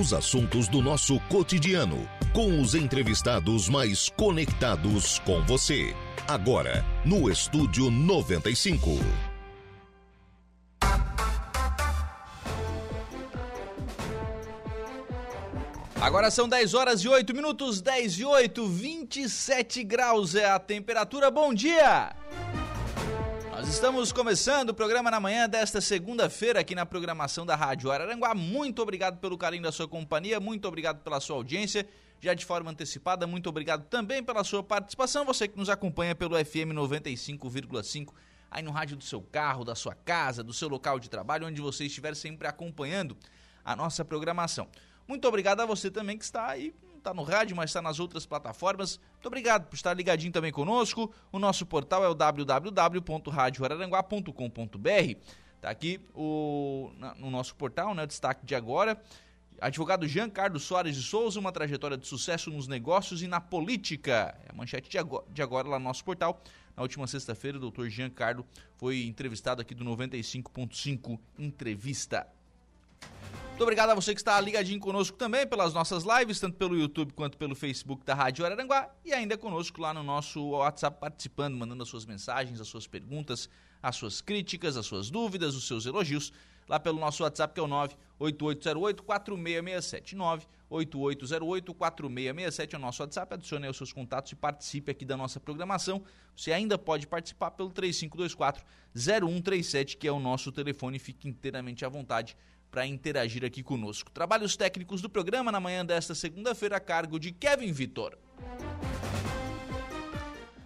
Os assuntos do nosso cotidiano, com os entrevistados mais conectados com você. Agora, no Estúdio 95. Agora são 10 horas e 8 minutos, 10 e 8, 27 graus é a temperatura. Bom dia! Estamos começando o programa na manhã desta segunda-feira aqui na programação da Rádio Araranguá. Muito obrigado pelo carinho da sua companhia, muito obrigado pela sua audiência. Já de forma antecipada, muito obrigado também pela sua participação. Você que nos acompanha pelo FM 95,5 aí no rádio do seu carro, da sua casa, do seu local de trabalho, onde você estiver sempre acompanhando a nossa programação. Muito obrigado a você também que está aí, está no rádio, mas está nas outras plataformas. Muito obrigado por estar ligadinho também conosco. O nosso portal é o www.radioararanguá.com.br. Está aqui o, no nosso portal, né, o destaque de agora. Advogado Jean Carlos Soares de Souza, uma trajetória de sucesso nos negócios e na política. É a manchete de agora, de agora lá no nosso portal. Na última sexta-feira, o doutor Jean Carlos foi entrevistado aqui do 95.5 Entrevista. Muito obrigado a você que está ligadinho conosco também pelas nossas lives, tanto pelo YouTube quanto pelo Facebook da Rádio Araranguá e ainda conosco lá no nosso WhatsApp participando, mandando as suas mensagens, as suas perguntas, as suas críticas, as suas dúvidas, os seus elogios, lá pelo nosso WhatsApp que é o 98808-4667. 98808-4667 é o nosso WhatsApp, adicione aí os seus contatos e participe aqui da nossa programação. Você ainda pode participar pelo 3524-0137, que é o nosso telefone, fique inteiramente à vontade para interagir aqui conosco. Trabalhos técnicos do programa na manhã desta segunda-feira a cargo de Kevin Vitor.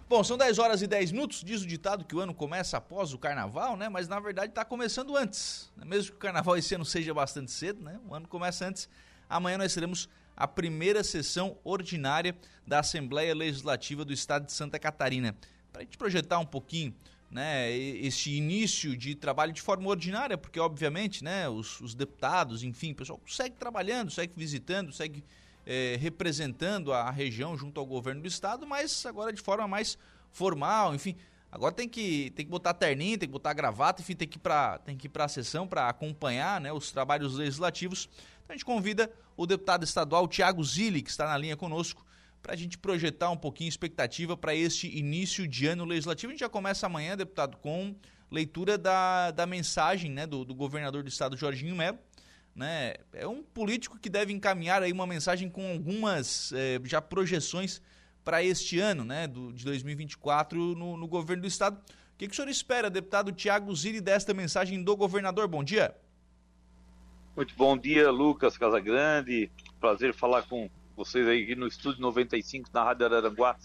Bom, são 10 horas e 10 minutos. Diz o ditado que o ano começa após o carnaval, né? Mas na verdade está começando antes. Né? Mesmo que o carnaval esse ano seja bastante cedo, né? O ano começa antes. Amanhã nós teremos a primeira sessão ordinária da Assembleia Legislativa do Estado de Santa Catarina. Para a gente projetar um pouquinho né, este início de trabalho de forma ordinária, porque obviamente né, os, os deputados, enfim, o pessoal segue trabalhando, segue visitando, segue é, representando a região junto ao governo do estado, mas agora de forma mais formal, enfim. Agora tem que, tem que botar terninho, tem que botar gravata, enfim, tem que ir para tem que ir para a sessão para acompanhar né, os trabalhos legislativos. Então a gente convida o deputado estadual Tiago Zilli, que está na linha conosco, para a gente projetar um pouquinho expectativa para este início de ano legislativo. A gente já começa amanhã, deputado, com leitura da, da mensagem né, do, do governador do estado, Jorginho Melo. Né? É um político que deve encaminhar aí uma mensagem com algumas é, já projeções para este ano, né, do, de 2024, no, no governo do estado. O que, que o senhor espera, deputado Tiago Ziri, desta mensagem do governador? Bom dia. Muito bom dia, Lucas Casagrande. Prazer falar com vocês aí no Estúdio 95 na Rádio Araranguá.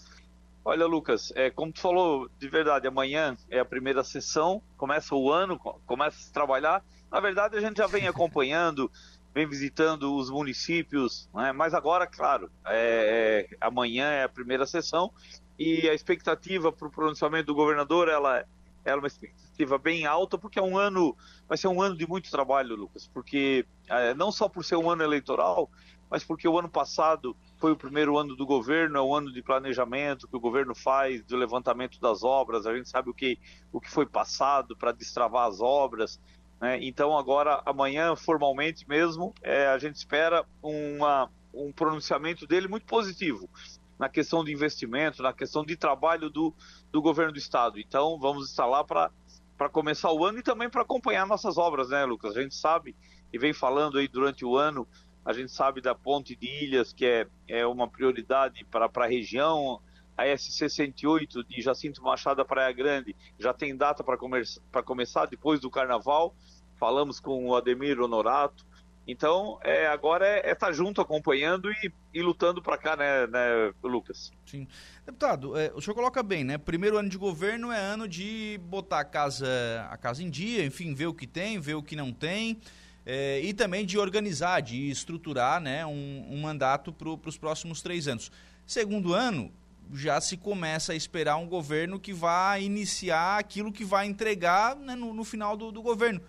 Olha, Lucas, é, como tu falou, de verdade, amanhã é a primeira sessão, começa o ano, começa a trabalhar. Na verdade, a gente já vem acompanhando, vem visitando os municípios, né? mas agora, claro, é, é, amanhã é a primeira sessão e a expectativa para o pronunciamento do governador, ela, é uma expectativa bem alta, porque é um ano, vai ser um ano de muito trabalho, Lucas, porque é, não só por ser um ano eleitoral, mas porque o ano passado foi o primeiro ano do governo, é o ano de planejamento que o governo faz, do levantamento das obras, a gente sabe o que, o que foi passado para destravar as obras. Né? Então, agora, amanhã, formalmente mesmo, é, a gente espera uma, um pronunciamento dele muito positivo na questão de investimento, na questão de trabalho do, do governo do estado. Então, vamos estar lá para para começar o ano e também para acompanhar nossas obras, né, Lucas? A gente sabe e vem falando aí durante o ano a gente sabe da ponte de Ilhas, que é, é uma prioridade para a região. A SC-108 de Jacinto Machado Praia Grande já tem data para começar depois do carnaval. Falamos com o Ademir Honorato. Então, é, agora é estar é tá junto, acompanhando e, e lutando para cá, né, né, Lucas? Sim. Deputado, é, o senhor coloca bem, né? Primeiro ano de governo é ano de botar a casa, a casa em dia, enfim, ver o que tem, ver o que não tem é, e também de organizar, de estruturar né, um, um mandato para os próximos três anos. Segundo ano, já se começa a esperar um governo que vai iniciar aquilo que vai entregar né, no, no, final do, do, governo.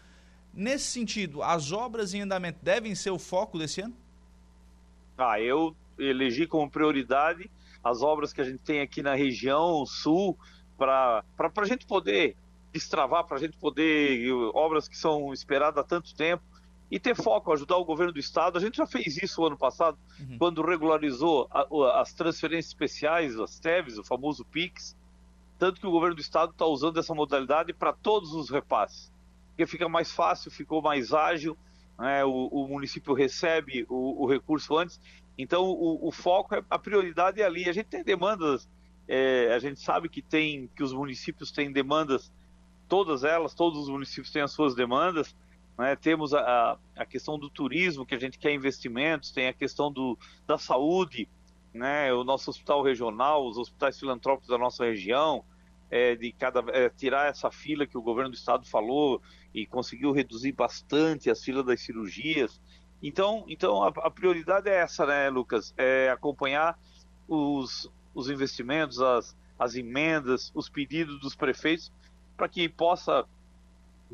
Nesse sentido, as obras em andamento devem ser o foco desse ano? Ah, eu elegi como prioridade as obras que a gente tem aqui na região sul para a gente poder destravar, para a gente poder obras que são esperadas há tanto tempo e ter foco, ajudar o governo do estado. A gente já fez isso o ano passado, uhum. quando regularizou a, as transferências especiais, as TEVs, o famoso PIX, tanto que o governo do estado está usando essa modalidade para todos os repasses, porque fica mais fácil, ficou mais ágil, né? o, o, município recebe o, o recurso antes, então o, o, foco, é, a prioridade é ali. A gente tem demandas, é, a gente sabe que tem, que os municípios têm demandas, todas elas, todos os municípios têm as suas demandas, né? Temos a, a questão do turismo, que a gente quer investimentos, tem a questão do, da saúde, né? o nosso hospital regional, os hospitais filantrópicos da nossa região, é, de cada, é, tirar essa fila que o governo do estado falou e conseguiu reduzir bastante as filas das cirurgias. Então, então a, a prioridade é essa, né, Lucas? É acompanhar os, os investimentos, as, as emendas, os pedidos dos prefeitos, para que possa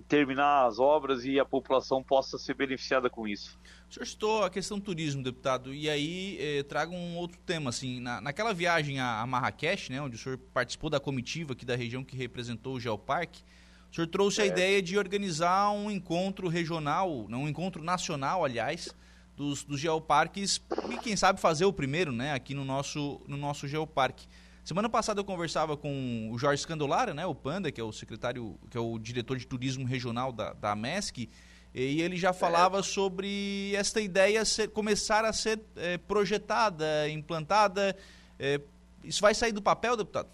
terminar as obras e a população possa ser beneficiada com isso. O senhor citou a questão do turismo, deputado, e aí eh, trago um outro tema, assim, na, naquela viagem a, a, Marrakech, né, onde o senhor participou da comitiva aqui da região que representou o Geoparque, o senhor trouxe é. a ideia de organizar um encontro regional, um encontro nacional, aliás, dos, dos geoparques, e quem sabe fazer o primeiro, né, aqui no nosso, no nosso geoparque. Semana passada eu conversava com o Jorge Scandolara, né, o Panda, que é o secretário, que é o diretor de turismo regional da, da MESC, e ele já falava é. sobre esta ideia ser, começar a ser é, projetada, implantada. É, isso vai sair do papel, deputado?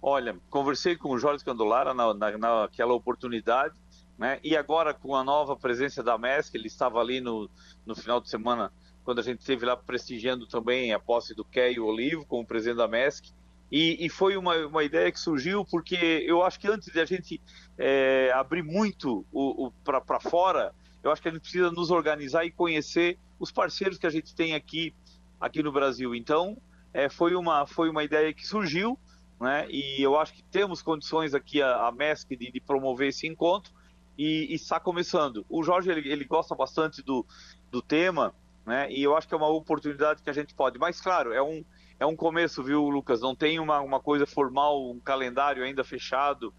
Olha, conversei com o Jorge Scandolara na, na, naquela oportunidade, né? E agora com a nova presença da MESC, ele estava ali no, no final de semana quando a gente esteve lá prestigiando também a posse do Keio Olivo como presidente da MESC. E, e foi uma, uma ideia que surgiu porque eu acho que antes de a gente é, abrir muito o, o para fora, eu acho que a gente precisa nos organizar e conhecer os parceiros que a gente tem aqui, aqui no Brasil. Então, é, foi, uma, foi uma ideia que surgiu, né? e eu acho que temos condições aqui, a, a MESC, de, de promover esse encontro, e, está começando. O Jorge ele, ele gosta bastante do, do tema, né? E eu acho que é uma oportunidade que a gente pode. Mas, claro, é um, é um começo, viu, Lucas? Não tem uma, uma coisa formal, um calendário ainda fechado,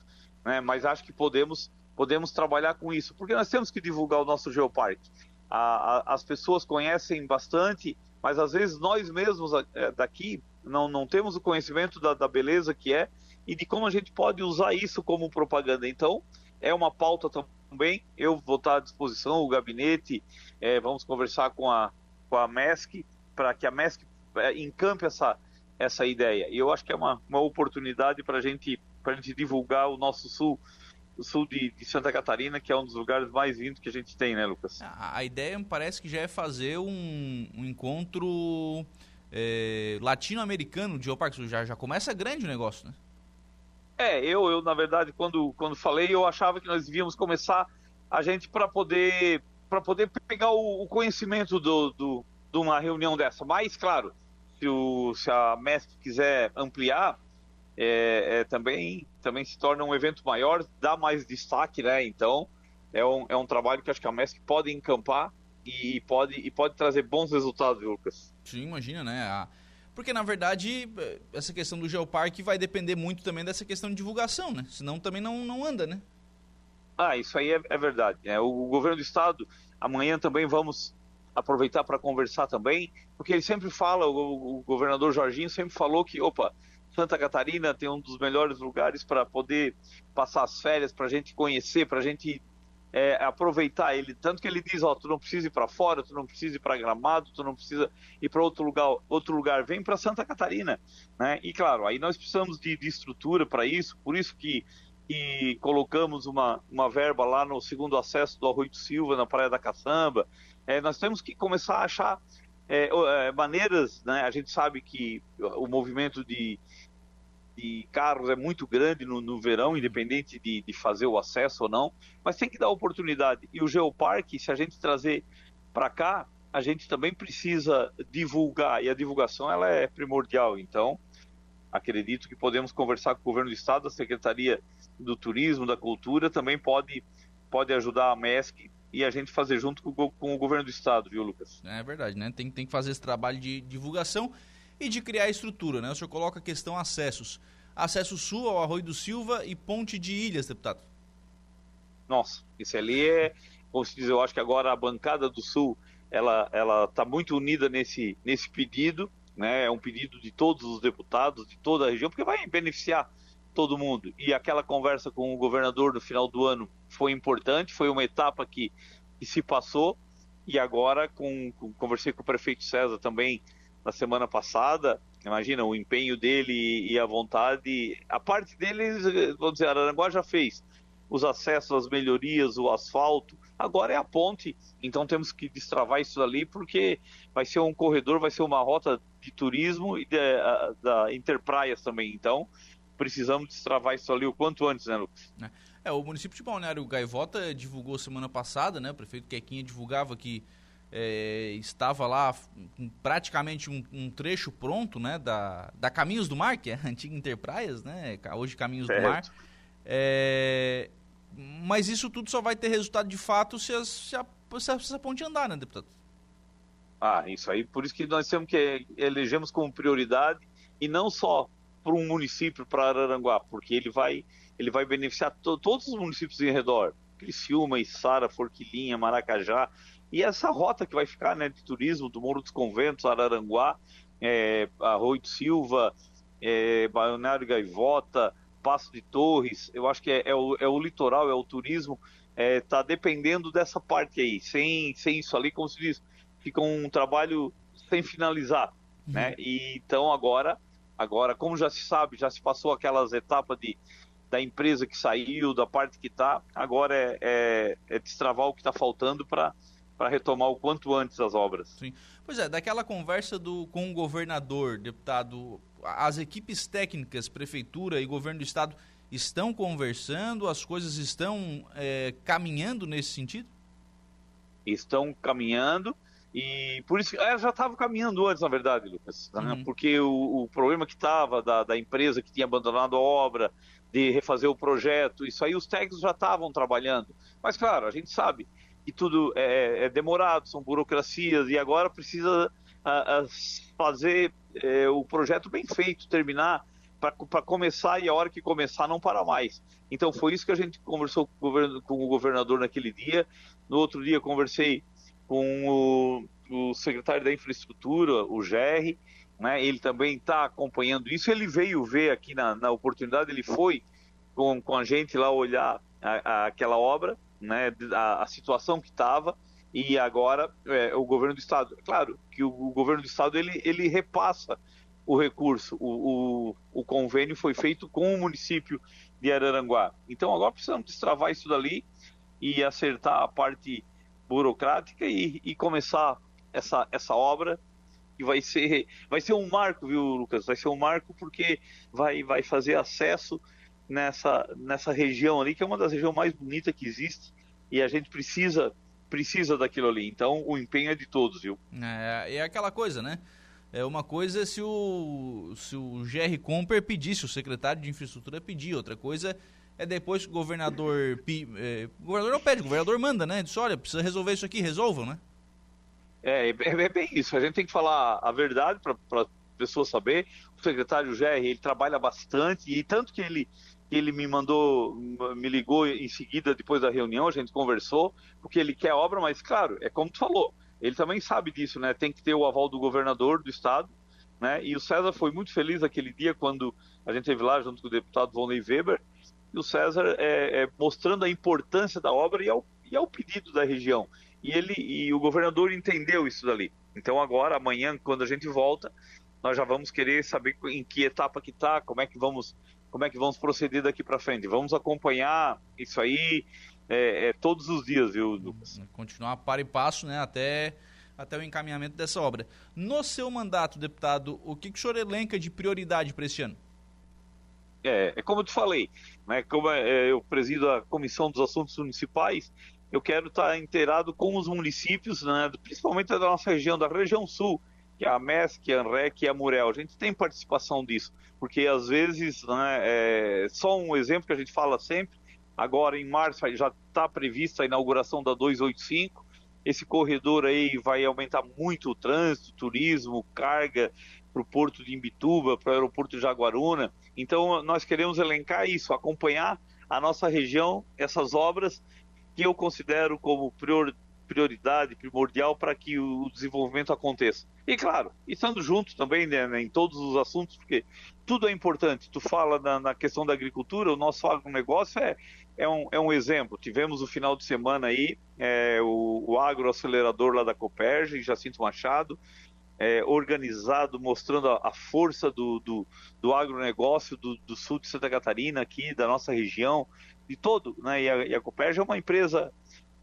né? Mas acho que podemos, podemos trabalhar com isso, porque nós temos que divulgar o nosso geoparque. A, a, as pessoas conhecem bastante, mas às vezes nós mesmos é, daqui não, não temos o conhecimento da, da beleza que é e de como a gente pode usar isso como propaganda. Então, é uma pauta também. Eu vou estar à disposição, o gabinete, é, vamos conversar com a, com a MESC, para que a MESC é, encampe essa, essa ideia. E eu acho que é uma, uma oportunidade para gente, a gente divulgar o nosso sul, o sul de, de, Santa Catarina, que é um dos lugares mais lindos que a gente tem, né, Lucas? A, a ideia parece que já é fazer um, um encontro é, latino-americano de Geoparque. Já, já começa grande o negócio, né? É, eu, eu na verdade, quando, quando falei, eu achava que nós devíamos começar a gente para poder para poder pegar o, o conhecimento do, do, de uma reunião dessa. Mas, claro, se, o, se a MESC quiser ampliar, é, é, também, também se torna um evento maior, dá mais destaque, né? Então, é um, é um trabalho que acho que a MESC pode encampar e pode, e pode trazer bons resultados, Lucas. Sim, imagina, né? A porque, na verdade, essa questão do Geoparque vai depender muito também dessa questão de divulgação, né? Senão também não, não anda, né? Ah, isso aí é, é verdade. É, o governo do estado, amanhã também vamos aproveitar para conversar também, porque ele sempre fala, o, o, governador Jorginho sempre falou que, opa, Santa Catarina tem um dos melhores lugares para poder passar as férias, para a gente conhecer, para a gente é, aproveitar ele. Tanto que ele diz, ó, tu não precisa ir para fora, tu não precisa ir para Gramado, tu não precisa ir para outro lugar, outro lugar, vem para Santa Catarina, né? E claro, aí nós precisamos de, de estrutura para isso, por isso que e colocamos uma, uma verba lá no segundo acesso do Arroio do Silva, na Praia da Caçamba. É, nós temos que começar a achar é, é maneiras, né? A gente sabe que o movimento de, de carros é muito grande no, no verão, independente de, de, fazer o acesso ou não, mas tem que dar oportunidade. E o Geoparque, se a gente trazer para cá, a gente também precisa divulgar, e a divulgação ela é primordial. Então, acredito que podemos conversar com o governo do estado, a Secretaria do Turismo, da Cultura, também pode, pode ajudar a MESC e a gente fazer junto com, com o governo do estado, viu, Lucas? É verdade, né? Tem, tem que fazer esse trabalho de divulgação e de criar estrutura, né? O senhor coloca a questão acessos. Acesso sul ao Arroio do Silva e Ponte de Ilhas, deputado. Nossa, isso ali é, como se diz, eu acho que agora a bancada do Sul ela ela está muito unida nesse nesse pedido, né? É um pedido de todos os deputados de toda a região, porque vai beneficiar todo mundo. E aquela conversa com o governador no final do ano foi importante, foi uma etapa que, que se passou. E agora, com, com, conversei com o prefeito César também na semana passada. Imagina o empenho dele e a vontade. A parte deles, vamos dizer, Araranguá já fez os acessos, as melhorias, o asfalto. Agora é a ponte, então temos que destravar isso ali, porque vai ser um corredor, vai ser uma rota de turismo e de, a, da Interpraias também. Então, precisamos destravar isso ali o quanto antes, né, Lucas? É, o município de Balneário Gaivota divulgou semana passada, né? O prefeito Quequinha divulgava que é, estava lá praticamente um, um, trecho pronto, né? Da, da Caminhos do Mar, que é a antiga Interpraias, né? Hoje Caminhos certo. do Mar. É, mas isso tudo só vai ter resultado de fato se, as, se, a, se, a, se a ponte andar, né, deputado? Ah, isso aí, por isso que nós temos que elegemos como prioridade e não só para um município, para Araranguá, porque ele vai, ele vai beneficiar to, todos os municípios em redor, Criciúma, Içara, Forquilinha, Maracajá, e essa rota que vai ficar né, de turismo do Morro dos Conventos, Araranguá, é, Arroio de Silva, é, Balneário Gaivota, Passo de Torres, eu acho que é, é, o, é o, litoral, é o turismo, está é, dependendo dessa parte aí. Sem, sem isso ali, como se diz, fica um trabalho sem finalizar. Uhum. Né? E, então agora, agora, como já se sabe, já se passou aquelas etapas de, da empresa que saiu, da parte que está, agora é, é, é destravar o que está faltando para para retomar o quanto antes as obras. Sim. Pois é, daquela conversa do, com o governador, deputado, as equipes técnicas, prefeitura e governo do estado estão conversando, as coisas estão é, caminhando nesse sentido? Estão caminhando e por isso é, já estava caminhando antes, na verdade, Lucas, né? uhum. porque o, o, problema que estava da, da, empresa que tinha abandonado a obra, de refazer o projeto, isso aí os técnicos já estavam trabalhando. Mas claro, a gente sabe que tudo é, é demorado, são burocracias e agora precisa a, a fazer é, o projeto bem feito, terminar para começar e a hora que começar não para mais. Então foi isso que a gente conversou com o, com o governador naquele dia. No outro dia conversei com o, o secretário da infraestrutura, o GR, né? Ele também está acompanhando isso. Ele veio ver aqui na, na oportunidade, ele foi com, com a gente lá olhar a, a, aquela obra, né? A, a situação que estava e agora é, o governo do estado. Claro que o, o, governo do estado ele, ele repassa o recurso. O, o, o, convênio foi feito com o município de Araranguá. Então agora precisamos destravar isso dali e acertar a parte burocrática e, e começar essa, essa obra que vai ser vai ser um marco, viu, Lucas? Vai ser um marco porque vai vai fazer acesso nessa nessa região ali que é uma das regiões mais bonitas que existe e a gente precisa precisa daquilo ali. Então o empenho é de todos, viu? É, é aquela coisa, né? É uma coisa se o, se o GR Comper pedisse, o secretário de infraestrutura pedir, outra coisa é depois que o governador. É, o governador não pede, o governador manda, né? Diz, olha, precisa resolver isso aqui, resolvam, né? É, é, é bem isso. A gente tem que falar a verdade para a pessoa saber. O secretário GR, ele trabalha bastante e tanto que ele ele me mandou, me ligou em seguida depois da reunião, a gente conversou, porque ele quer obra, mas claro, é como tu falou, ele também sabe disso, né? Tem que ter o aval do governador do estado, né? E o César foi muito feliz aquele dia quando a gente esteve lá junto com o deputado Vonley Weber, e o César é, é, mostrando a importância da obra e ao, e ao pedido da região. E ele e o governador entendeu isso dali. Então agora, amanhã, quando a gente volta, nós já vamos querer saber em que etapa que está, como é que vamos como é que vamos proceder daqui para frente. Vamos acompanhar isso aí é, é, todos os dias, viu, Lucas? Continuar para e passo, né, até, até o encaminhamento dessa obra. No seu mandato, deputado, o que, que o senhor elenca de prioridade para esse ano? É, é como eu te falei, né, como é, eu presido a Comissão dos Assuntos Municipais, eu quero estar inteirado com os municípios, né, principalmente da nossa região, da região sul, que é a MESC, a ANREC e a Murel. A gente tem participação disso, porque às vezes, né, é, só um exemplo que a gente fala sempre, agora em março já está prevista a inauguração da 285, esse corredor aí vai aumentar muito o trânsito, turismo, carga para o porto de Imbituba, para o aeroporto de Jaguaruna. Então nós queremos elencar isso, acompanhar a nossa região, essas obras que eu considero como prior, prioridade, primordial para que o desenvolvimento aconteça. E claro, estando juntos também né, né, em todos os assuntos, porque tudo é importante. Tu fala na, na questão da agricultura, o nosso agronegócio é, é, um, é um exemplo. Tivemos o final de semana aí é, o, o agroacelerador lá da Coperge, Jacinto Machado, é, organizado, mostrando a, a força do, do, do agronegócio do, do, sul de Santa Catarina, aqui, da nossa região, de todo. Né? E, a, e a é uma empresa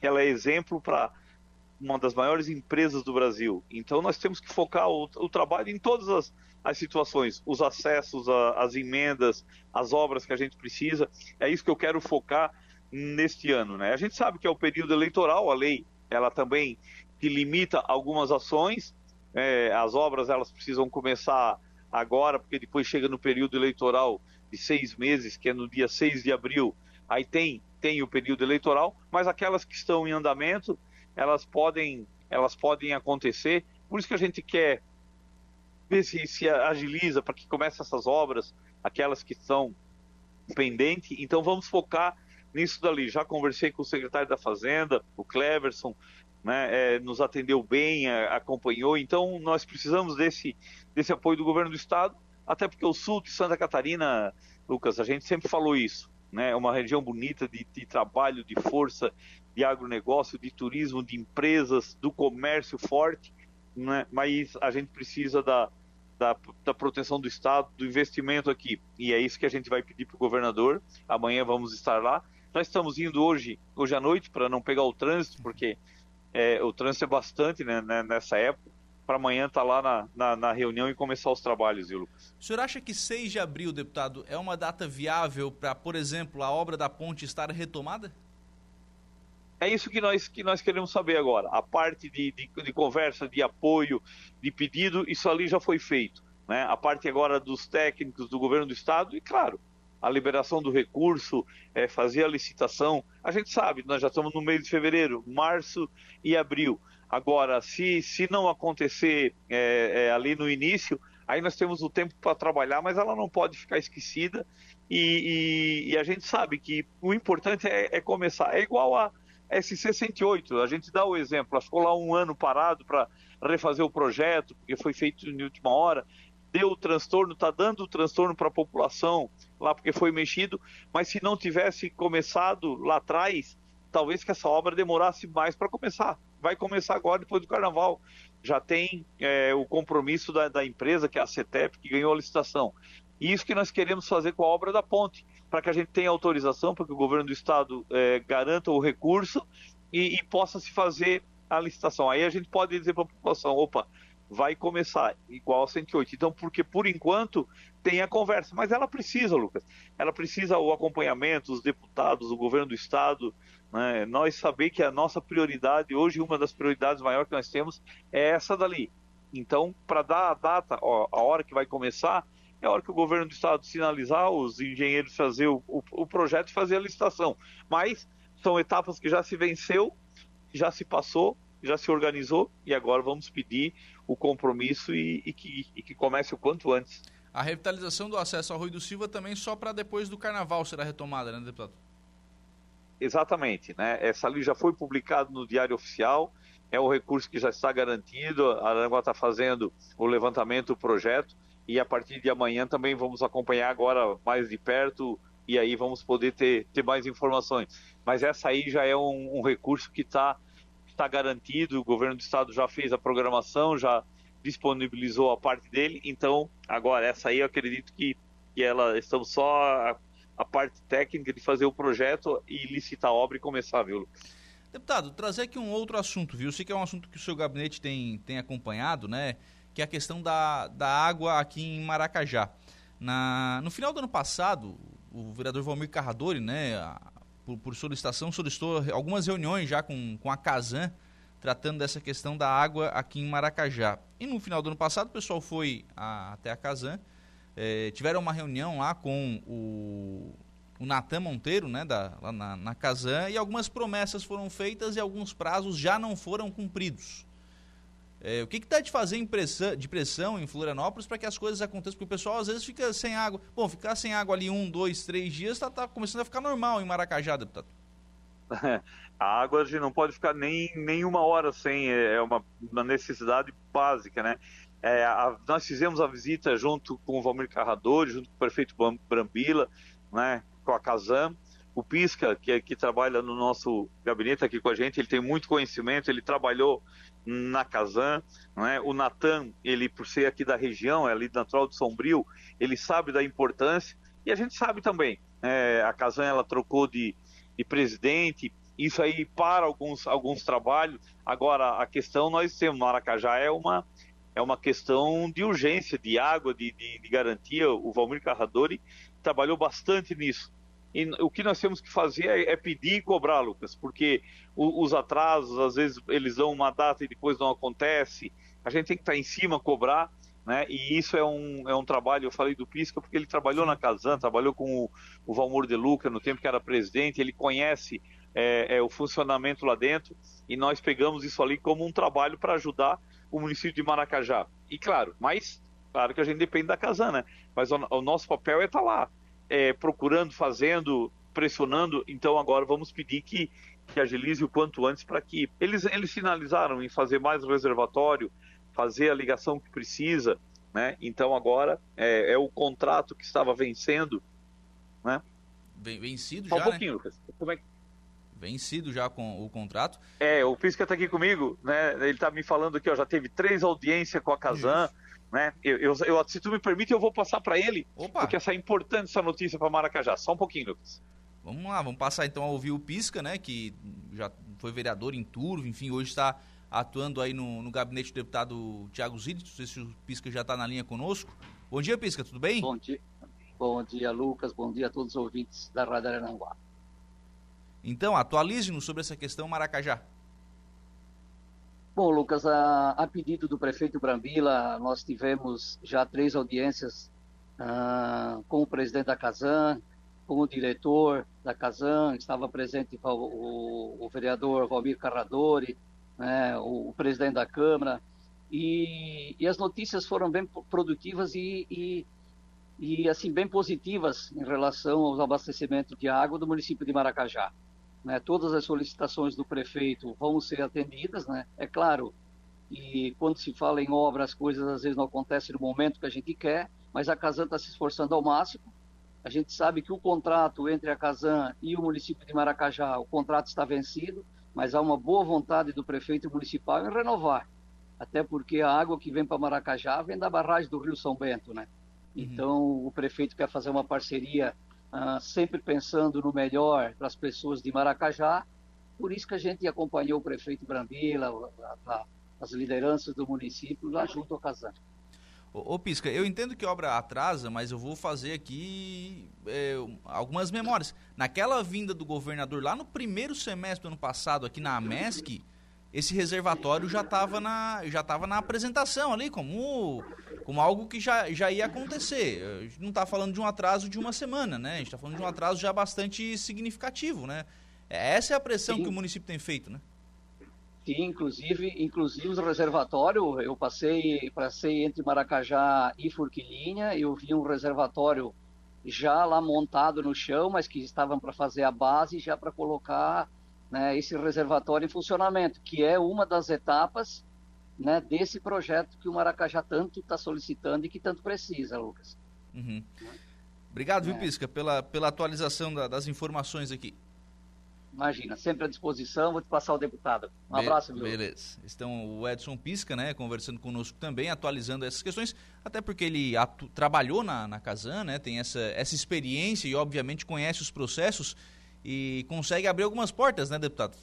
ela é exemplo para uma das maiores empresas do Brasil. Então nós temos que focar o, o trabalho em todas as, as situações, os acessos, a, as emendas, as obras que a gente precisa. É isso que eu quero focar neste ano. Né? A gente sabe que é o período eleitoral, a lei ela também que limita algumas ações, é, as obras elas precisam começar agora, porque depois chega no período eleitoral de seis meses, que é no dia 6 de abril, aí tem, tem o período eleitoral, mas aquelas que estão em andamento, elas podem, elas podem acontecer, por isso que a gente quer ver se, se agiliza para que comece essas obras, aquelas que estão pendentes, então vamos focar nisso dali. Já conversei com o secretário da Fazenda, o Cleverson, né, é, nos atendeu bem, é, acompanhou. Então, nós precisamos desse, desse apoio do governo do Estado, até porque o sul de Santa Catarina, Lucas, a gente sempre falou isso, né, é uma região bonita de, de trabalho, de força, de agronegócio, de turismo, de empresas, do comércio forte, né, mas a gente precisa da, da, da, proteção do Estado, do investimento aqui. E é isso que a gente vai pedir para o governador. Amanhã vamos estar lá. Nós estamos indo hoje, hoje à noite para não pegar o trânsito, porque é, o trânsito é bastante né, né nessa época, para amanhã estar tá lá na, na, na, reunião e começar os trabalhos, viu, Lucas? O senhor acha que 6 de abril, deputado, é uma data viável para, por exemplo, a obra da ponte estar retomada? É isso que nós, que nós queremos saber agora. A parte de, de, de conversa, de apoio, de pedido, isso ali já foi feito. Né? A parte agora dos técnicos do governo do estado, e claro, a liberação do recurso, é, fazer a licitação. A gente sabe, nós já estamos no mês de fevereiro, março e abril. Agora, se, se não acontecer é, é, ali no início, aí nós temos o tempo para trabalhar, mas ela não pode ficar esquecida. E, e, e a gente sabe que o importante é, é começar. É igual a SC108, a gente dá o exemplo, ela ficou lá um ano parado para refazer o projeto, porque foi feito em última hora deu o transtorno, está dando o transtorno para a população lá porque foi mexido, mas se não tivesse começado lá atrás, talvez que essa obra demorasse mais para começar. Vai começar agora, depois do carnaval. Já tem é, o compromisso da, da, empresa, que é a CETEP, que ganhou a licitação. E isso que nós queremos fazer com a obra da ponte, para que a gente tenha autorização, para que o governo do estado é, garanta o recurso e, e possa se fazer a licitação. Aí a gente pode dizer para a população: opa, vai começar igual ao 108. Então, porque por enquanto tem a conversa, mas ela precisa, Lucas, ela precisa o acompanhamento, os deputados, o governo do estado, né? nós saber que a nossa prioridade, hoje uma das prioridades maiores que nós temos é essa dali. Então, para dar a data, ó, a hora que vai começar, é a hora que o governo do estado sinalizar, os engenheiros fazer o, o, o projeto e fazer a licitação. Mas são etapas que já se venceu, já se passou, já se organizou e agora vamos pedir o compromisso e, e, que, e que comece o quanto antes. A revitalização do acesso ao Rui do Silva também só para depois do carnaval será retomada, né, deputado? Exatamente, né? Essa lei já foi publicada no Diário Oficial, é um recurso que já está garantido, a Aranguá está fazendo o levantamento do projeto e a partir de amanhã também vamos acompanhar agora mais de perto e aí vamos poder ter, ter mais informações. Mas essa aí já é um, um recurso que está está garantido, o governo do estado já fez a programação, já disponibilizou a parte dele, então agora essa aí eu acredito que, que ela estamos só a, parte técnica de fazer o projeto e licitar a obra e começar, viu, Lucas? Deputado, trazer aqui um outro assunto, viu? Eu sei que é um assunto que o seu gabinete tem, tem acompanhado, né? Que é a questão da, da água aqui em Maracajá. Na, no final do ano passado, o vereador Valmir Carradori, né, por, por solicitação, solicitou algumas reuniões já com, com a Casan, tratando dessa questão da água aqui em Maracajá. E no final do ano passado, o pessoal foi a, até a Casan, é, tiveram uma reunião lá com o, o Natan Monteiro, né, da, lá na, na Casan, e algumas promessas foram feitas e alguns prazos já não foram cumpridos. É, o que está de fazer pressão, de pressão em Florianópolis para que as coisas aconteçam? Porque o pessoal às vezes fica sem água. Bom, ficar sem água ali um, dois, três dias está tá começando a ficar normal em Maracajá, deputado. a água a gente não pode ficar nem, nem uma hora sem, é, é uma, uma necessidade básica, né? É, a, nós fizemos a visita junto com o Valmir Carrador, junto com o prefeito Brambila, né, com a Casam, o Pisca, que, é, que trabalha no nosso gabinete aqui com a gente, ele tem muito conhecimento, ele trabalhou na Casam, né? o Natan, ele por ser aqui da região, é ali natural de Sombrio, ele sabe da importância, e a gente sabe também, é, a Casam ela trocou de, de presidente, isso aí para alguns, alguns trabalhos. Agora, a questão nós temos, Maracajá é uma, é uma questão de urgência, de água, de, de, de garantia. O Valmir Carradori trabalhou bastante nisso. E o que nós temos que fazer é, é pedir e cobrar, Lucas, porque o, os atrasos, às vezes, eles dão uma data e depois não acontece. A gente tem que estar em cima, cobrar. Né? E isso é um, é um trabalho, eu falei do Pisca, porque ele trabalhou na Casan, trabalhou com o, o Valmor de Luca no tempo que era presidente, ele conhece é, é, o funcionamento lá dentro e nós pegamos isso ali como um trabalho para ajudar o município de Maracajá. E claro, mas claro que a gente depende da Casan, né? Mas o, o nosso papel é estar tá lá, é, procurando, fazendo, pressionando. Então agora vamos pedir que, que agilize o quanto antes para que eles, eles finalizaram em fazer mais o reservatório, fazer a ligação que precisa, né? Então agora é, é o contrato que estava vencendo, né? Vencido Só já, um pouquinho, né? Lucas. Como é, vencido já com o contrato. É, o Pisca está aqui comigo, né? Ele está me falando que ó, já teve três audiências com a Kazan, né? Eu, eu, eu, se tu me permite, eu vou passar para ele, Opa. porque essa é importante essa notícia para Maracajá. Só um pouquinho, Lucas. Vamos lá, vamos passar então a ouvir o Pisca, né? Que já foi vereador em Turvo, enfim, hoje está atuando aí no, no gabinete do deputado Tiago Zidit. Não sei se o Pisca já está na linha conosco. Bom dia, Pisca, tudo bem? Bom dia. Bom dia, Lucas. Bom dia a todos os ouvintes da Rádio Arananguá. Então, atualize-nos sobre essa questão Maracajá. Bom, Lucas, a, a, pedido do prefeito Brambila, nós tivemos já três audiências uh, com o presidente da Casan, com o diretor da Casan, estava presente o, o, o vereador Valmir Carradori, né, o, o, presidente da Câmara, e, e, as notícias foram bem produtivas e, e, e, assim bem positivas em relação aos abastecimentos de água do município de Maracajá. Né, todas as solicitações do prefeito vão ser atendidas, né? É claro, e quando se fala em obra, as coisas às vezes não acontecem no momento que a gente quer, mas a Casan está se esforçando ao máximo. A gente sabe que o contrato entre a Casan e o município de Maracajá, o contrato está vencido, mas há uma boa vontade do prefeito municipal em renovar. Até porque a água que vem para Maracajá vem da barragem do Rio São Bento, né? Uhum. Então, o prefeito quer fazer uma parceria ah, sempre pensando no melhor para as pessoas de Maracajá. Por isso que a gente acompanhou o prefeito Brambila, as lideranças do município lá junto ao Casan. Ô, ô, Pisca, eu entendo que a obra atrasa, mas eu vou fazer aqui é, algumas memórias. Naquela vinda do governador lá no primeiro semestre do ano passado, aqui na AMESC, esse reservatório já estava na, já tava na apresentação ali, como, como algo que já, já ia acontecer. A gente não está falando de um atraso de uma semana, né? A gente está falando de um atraso já bastante significativo, né? Essa é a pressão Sim. que o município tem feito, né? Sim, inclusive, inclusive o reservatório, eu passei, passei entre Maracajá e Forquilinha, eu vi um reservatório já lá montado no chão, mas que estavam para fazer a base já para colocar né, esse reservatório em funcionamento, que é uma das etapas né, desse projeto que o Maracajá tanto está solicitando e que tanto precisa, Lucas. Uhum. Obrigado, é. viu, Pisca, pela, pela atualização da, das informações aqui. Imagina, sempre à disposição, vou te passar o deputado. Um Be abraço, viu? Beleza. Então, o Edson Pisca, né, conversando conosco também, atualizando essas questões, até porque ele trabalhou na, na Casan, né, tem essa, essa experiência e, obviamente, conhece os processos e consegue abrir algumas portas, né, deputado?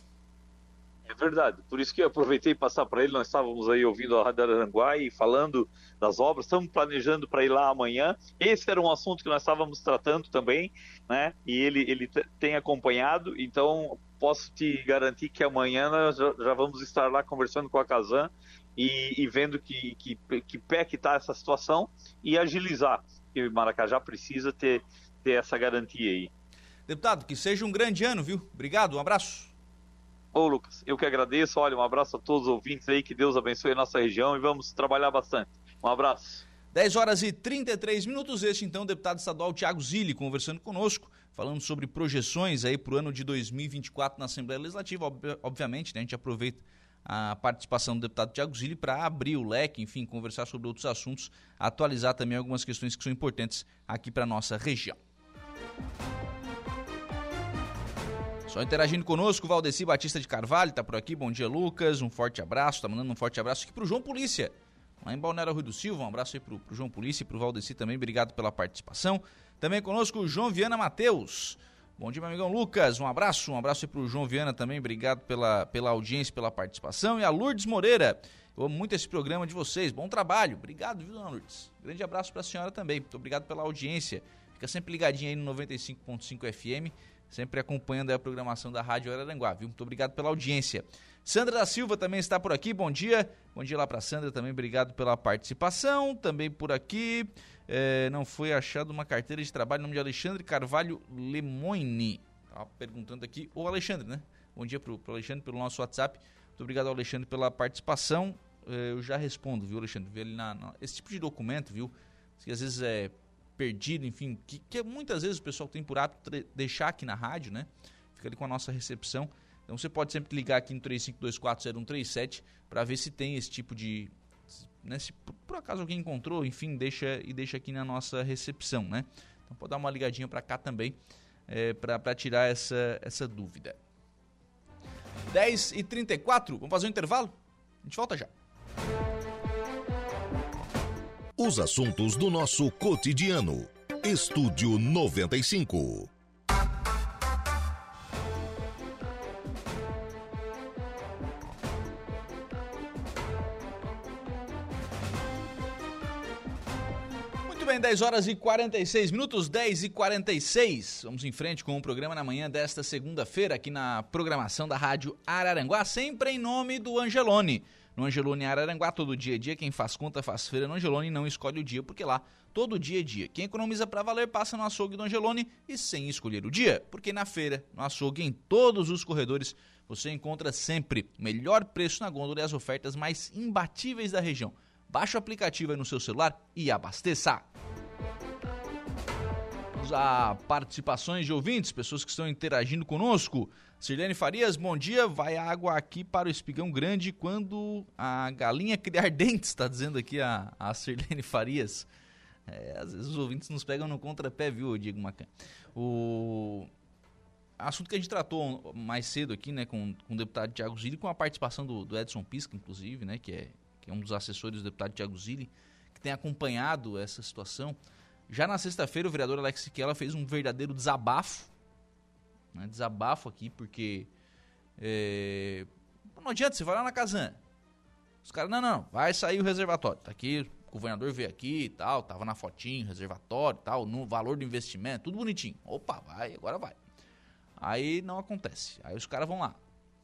É verdade. Por isso que eu aproveitei passar para ele. Nós estávamos aí ouvindo a Rádio Aranguá e falando das obras. Estamos planejando para ir lá amanhã. Esse era um assunto que nós estávamos tratando também, né? E ele, ele tem acompanhado. Então, posso te garantir que amanhã nós já, já vamos estar lá conversando com a Casan e, e vendo que, que, que pé que está essa situação e agilizar. Que o Maracajá precisa ter, ter essa garantia aí. Deputado, que seja um grande ano, viu? Obrigado, um abraço. Ô, Lucas, eu que agradeço. Olha, um abraço a todos os ouvintes aí. Que Deus abençoe a nossa região e vamos trabalhar bastante. Um abraço. 10 horas e 33 minutos. Este, então, o deputado estadual Tiago Zilli conversando conosco, falando sobre projeções aí para o ano de 2024 na Assembleia Legislativa. Obviamente, né, a gente aproveita a participação do deputado Tiago Zilli para abrir o leque, enfim, conversar sobre outros assuntos, atualizar também algumas questões que são importantes aqui para nossa região. Só interagindo conosco, Valdeci Batista de Carvalho está por aqui. Bom dia, Lucas. Um forte abraço. Está mandando um forte abraço aqui para o João Polícia lá em Balneário Rui do Silva. Um abraço aí pro, pro João Polícia e pro Valdeci também. Obrigado pela participação. Também conosco o João Viana Matheus. Bom dia, meu amigão Lucas. Um abraço, um abraço aí pro João Viana também. Obrigado pela, pela audiência, pela participação. E a Lourdes Moreira. Eu amo muito esse programa de vocês. Bom trabalho. Obrigado, viu, dona Lourdes? Grande abraço para a senhora também. Muito obrigado pela audiência. Fica sempre ligadinho aí no 95.5 FM, sempre acompanhando a programação da Rádio Araranguá, viu? Muito obrigado pela audiência. Sandra da Silva também está por aqui. Bom dia. Bom dia lá para Sandra também. Obrigado pela participação. Também por aqui. É, não foi achado uma carteira de trabalho nome de Alexandre Carvalho Lemoine. Tá perguntando aqui. O Alexandre, né? Bom dia para o Alexandre pelo nosso WhatsApp. Muito obrigado, Alexandre, pela participação. É, eu já respondo, viu, Alexandre? Vê ali na, na, esse tipo de documento, viu? Que às vezes é perdido, enfim, que, que muitas vezes o pessoal tem por hábito deixar aqui na rádio, né? Fica ali com a nossa recepção. Então você pode sempre ligar aqui no 35240137 para ver se tem esse tipo de. Né, se por acaso alguém encontrou, enfim, deixa e deixa aqui na nossa recepção, né? Então pode dar uma ligadinha para cá também é, para tirar essa, essa dúvida. 10 e 34 vamos fazer um intervalo? A gente volta já. Os assuntos do nosso cotidiano. Estúdio 95. bem, 10 horas e 46 minutos, 10 e 46. Vamos em frente com o programa na manhã desta segunda-feira, aqui na programação da Rádio Araranguá, sempre em nome do Angelone. No Angelone Araranguá, todo dia é dia, quem faz conta faz feira no Angelone não escolhe o dia, porque lá todo dia é dia. Quem economiza para valer passa no açougue do Angelone e sem escolher o dia, porque na feira, no açougue, em todos os corredores, você encontra sempre o melhor preço na gôndola e as ofertas mais imbatíveis da região. Baixe o aplicativo aí no seu celular e abasteça. A participações de ouvintes, pessoas que estão interagindo conosco. Sirlene Farias, bom dia. Vai água aqui para o espigão grande quando a galinha criar dentes, está dizendo aqui a, a Sirlene Farias. É, às vezes os ouvintes nos pegam no contrapé, viu, Diego Macan? O assunto que a gente tratou mais cedo aqui, né, com, com o deputado Tiago Zilli, com a participação do, do Edson Pisca, inclusive, né, que é que é um dos assessores do deputado Tiago Zilli, que tem acompanhado essa situação. Já na sexta-feira, o vereador Alex Siquela fez um verdadeiro desabafo. Né, desabafo aqui, porque. É, não adianta, você vai lá na Casan. Os caras, não, não, vai sair o reservatório. Tá aqui, o governador veio aqui e tal, tava na fotinho, reservatório e tal, no valor do investimento, tudo bonitinho. Opa, vai, agora vai. Aí não acontece. Aí os caras vão lá.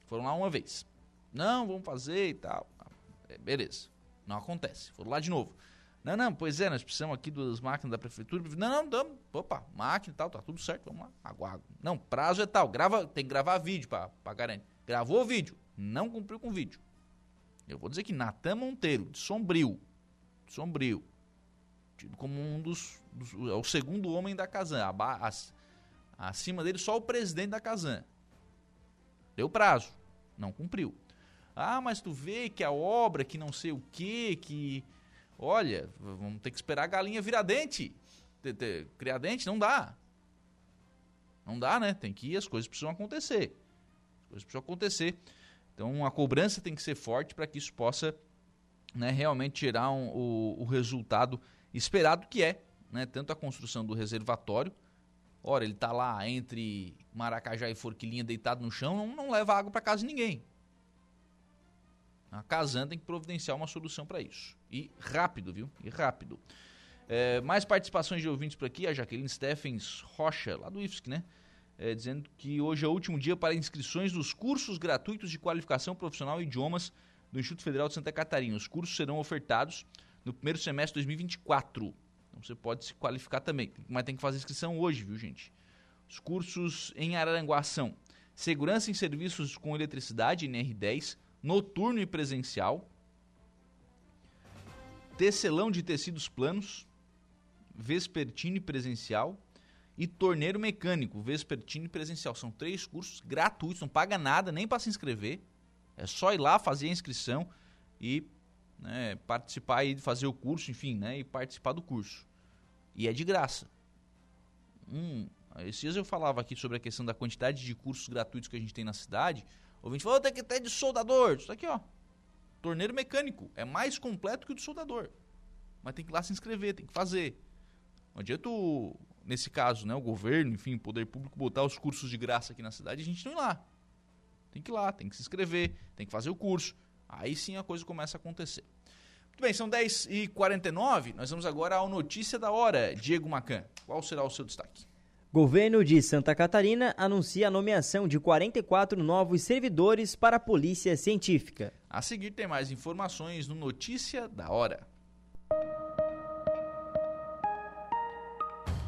Foram lá uma vez. Não, vamos fazer e tal. Beleza. Não acontece. Foram lá de novo. Não, não, pois é, nós precisamos aqui das máquinas da prefeitura. Não, não, não. Opa, máquina e tal, tá tudo certo, vamos lá. Aguardo. Não, prazo é tal. Grava, tem que gravar vídeo para garantir. Gravou o vídeo, não cumpriu com o vídeo. Eu vou dizer que Natan Monteiro, de Sombrio, de Sombrio, tido como um dos, dos é o segundo homem da Casan. acima dele, só o presidente da Casan. Deu prazo, não cumpriu. Ah, mas tu vê que a obra, que não sei o quê, que. Olha, vamos ter que esperar a galinha virar dente. Criar dente, não dá. Não dá, né? Tem que ir, as coisas precisam acontecer. As coisas precisam acontecer. Então a cobrança tem que ser forte para que isso possa né, realmente gerar um, o, o, resultado esperado, que é né, tanto a construção do reservatório. Ora, ele está lá entre Maracajá e Forquilinha deitado no chão, não, não leva água para casa de ninguém. A Casan tem que providenciar uma solução para isso. E rápido, viu? E rápido. É, mais participações de ouvintes por aqui. A Jaqueline Steffens Rocha, lá do IFSC, né? É, dizendo que hoje é o último dia para inscrições dos cursos gratuitos de qualificação profissional e idiomas do Instituto Federal de Santa Catarina. Os cursos serão ofertados no primeiro semestre de 2024. Então você pode se qualificar também, mas tem que fazer inscrição hoje, viu, gente? Os cursos em Araranguá são Segurança em Serviços com Eletricidade, NR10, noturno e presencial. tecelão de tecidos planos, vespertine presencial e torneiro mecânico, vespertine presencial. São três cursos gratuitos, não paga nada nem para se inscrever. É só ir lá fazer a inscrição e né, participar e fazer o curso, enfim, né, e participar do curso. E é de graça. Hum, esses dias eu falava aqui sobre a questão da quantidade de cursos gratuitos que a gente tem na cidade. O ouvinte falou, tem que ter de soldador. Isso aqui, ó. Torneiro mecânico. É mais completo que o de soldador. Mas tem que ir lá se inscrever, tem que fazer. Não adianta, nesse caso, né, o governo, enfim, o poder público botar os cursos de graça aqui na cidade e a gente não ir lá. Tem que ir lá, tem que se inscrever, tem que fazer o curso. Aí sim a coisa começa a acontecer. Muito bem, são 10h49. Nós vamos agora ao Notícia da Hora. Diego Macan, qual será o seu destaque? Governo de Santa Catarina anuncia a nomeação de 44 novos servidores para a Polícia Científica. A seguir tem mais informações no Notícia da Hora.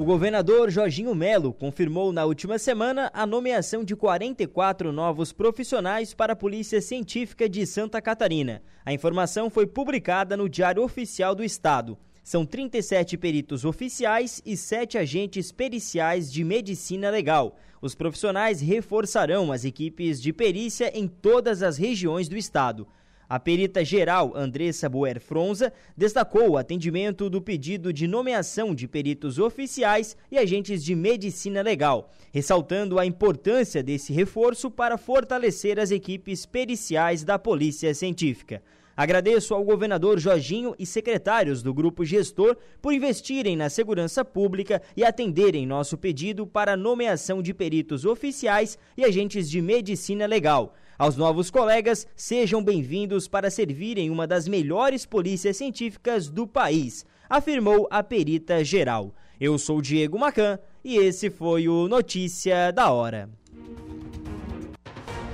O governador Jorginho Melo confirmou na última semana a nomeação de 44 novos profissionais para a Polícia Científica de Santa Catarina. A informação foi publicada no Diário Oficial do Estado. São 37 peritos oficiais e 7 agentes periciais de medicina legal. Os profissionais reforçarão as equipes de perícia em todas as regiões do estado. A perita geral Andressa Boer Fronza destacou o atendimento do pedido de nomeação de peritos oficiais e agentes de medicina legal, ressaltando a importância desse reforço para fortalecer as equipes periciais da Polícia Científica. Agradeço ao governador Jorginho e secretários do grupo gestor por investirem na segurança pública e atenderem nosso pedido para nomeação de peritos oficiais e agentes de medicina legal. Aos novos colegas, sejam bem-vindos para servir em uma das melhores polícias científicas do país, afirmou a perita geral. Eu sou Diego Macan e esse foi o Notícia da Hora.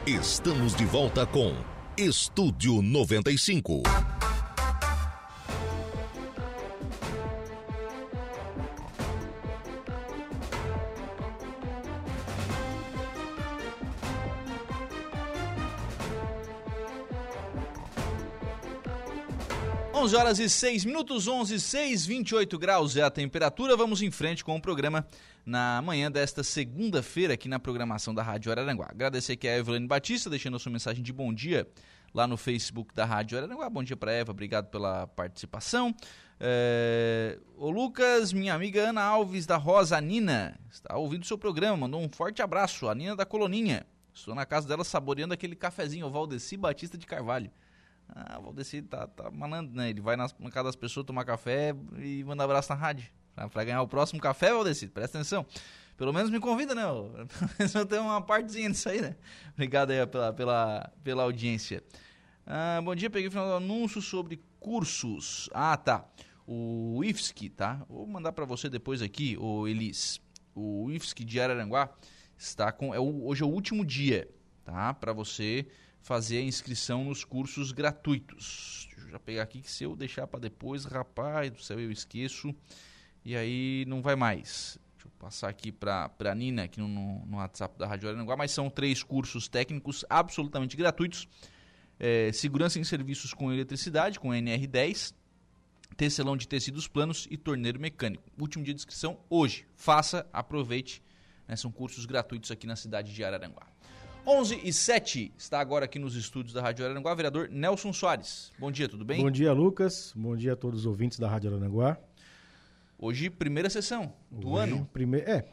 Estamos de volta com Estúdio 95. 11 horas e 6 minutos, 11, 6, 28 graus é a temperatura. Vamos em frente com o programa na manhã desta segunda-feira aqui na programação da Rádio Araranguá. Agradecer aqui a Evelyn Batista, deixando a sua mensagem de bom dia lá no Facebook da Rádio Araranguá. Bom dia para Eva, obrigado pela participação. É... O Lucas, minha amiga Ana Alves da Rosa, Nina, está ouvindo o seu programa, mandou um forte abraço. A Nina da Coloninha. Estou na casa dela saboreando aquele cafezinho, o Valdeci Batista de Carvalho. Ah, o Valdeci tá, tá malando, né? Ele vai na, casa das pessoas tomar café e manda abraço na rádio. Pra, pra ganhar o próximo café, Valdeci, presta atenção. Pelo menos me convida, né? Pelo menos eu tenho uma partezinha nisso aí, né? Obrigado aí pela, pela, pela audiência. Ah, bom dia, peguei o final do anúncio sobre cursos. Ah, tá. O IFSC, tá? Vou mandar para você depois aqui, o Elis. O IFSC de Araranguá está com. É o, hoje é o último dia, tá? Para você fazer a inscrição nos cursos gratuitos. Deixa eu já pegar aqui que se eu deixar para depois, rapaz do céu, eu esqueço e aí não vai mais. Deixa eu passar aqui para a Nina, aqui no, no, WhatsApp da Rádio Aranaguá, mas são três cursos técnicos absolutamente gratuitos. É, segurança em serviços com eletricidade, com NR10, tecelão de tecidos planos e torneiro mecânico. Último dia de inscrição hoje. Faça, aproveite. Né, são cursos gratuitos aqui na cidade de Araranguá. 11 e 7 está agora aqui nos estúdios da Rádio Aranguá, vereador Nelson Soares. Bom dia, tudo bem? Bom dia, Lucas. Bom dia a todos os ouvintes da Rádio Aranguá. Hoje, primeira sessão do Hoje, ano. Prime... É,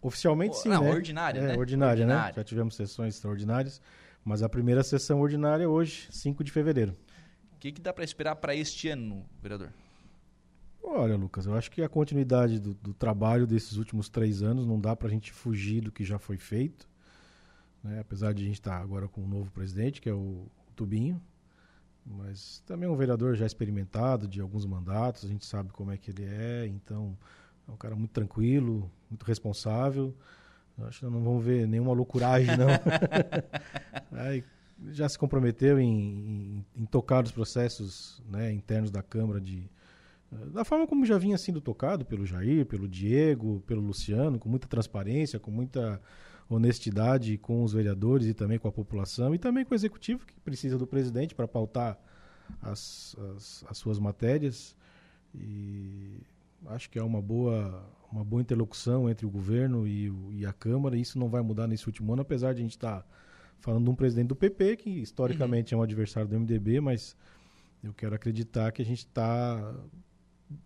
oficialmente sim, Não, né? ordinária, é, né? Ordinária, Ordinária. né? Já tivemos sessões extraordinárias, mas a primeira sessão ordinária é hoje, 5 de fevereiro. O que, que dá para esperar para este ano, vereador? Olha, Lucas, eu acho que a continuidade do, do trabalho desses últimos três anos não dá para a gente fugir do que já foi feito. Né? Apesar de a gente estar agora com um novo presidente, que é o, o Tubinho, mas também é um vereador já experimentado de alguns mandatos, a gente sabe como é que ele é, então é um cara muito tranquilo, muito responsável. Acho que não vamos ver nenhuma loucuragem, não. Aí, já se comprometeu em, em, em, tocar os processos né, internos da Câmara de da forma como já vinha sendo tocado pelo Jair, pelo Diego, pelo Luciano, com muita transparência, com muita honestidade com os vereadores e também com a população e também com o executivo que precisa do presidente para pautar as, as, as, suas matérias e acho que é uma boa uma boa interlocução entre o governo e, e a Câmara e isso não vai mudar nesse último ano apesar de a gente estar tá falando de um presidente do PP que historicamente uhum. é um adversário do MDB mas eu quero acreditar que a gente está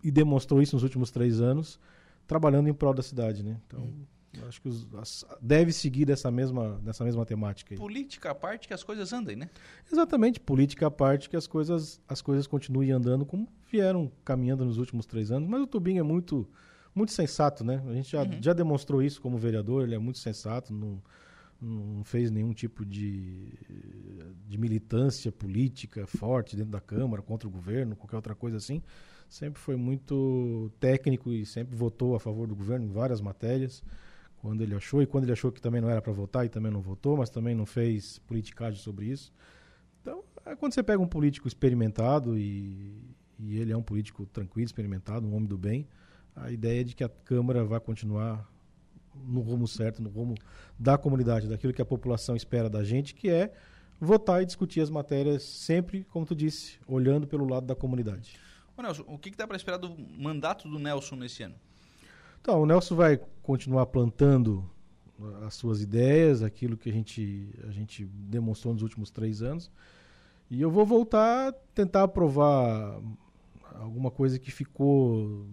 e demonstrou isso nos últimos três anos trabalhando em prol da cidade né então uhum Acho que os, as, deve seguir dessa mesma, dessa mesma temática. Aí. Política à parte que as coisas andem, né? Exatamente, política à parte que as coisas, as coisas continuem andando como vieram caminhando nos últimos três anos. Mas o Tubinho é muito, muito sensato, né? A gente já, uhum. já demonstrou isso como vereador, ele é muito sensato, não, não fez nenhum tipo de, de militância política forte dentro da Câmara, contra o governo, qualquer outra coisa assim. Sempre foi muito técnico e sempre votou a favor do governo em várias matérias quando ele achou, e quando ele achou que também não era para votar, e também não votou, mas também não fez politicagem sobre isso. Então, é quando você pega um político experimentado, e, e ele é um político tranquilo, experimentado, um homem do bem, a ideia é de que a Câmara vai continuar no rumo certo, no rumo da comunidade, daquilo que a população espera da gente, que é votar e discutir as matérias sempre, como tu disse, olhando pelo lado da comunidade. Ô Nelson, o que, que dá para esperar do mandato do Nelson nesse ano? Então, o Nelson vai continuar plantando as suas ideias, aquilo que a gente, a gente demonstrou nos últimos três anos. E eu vou voltar a tentar aprovar alguma coisa que ficou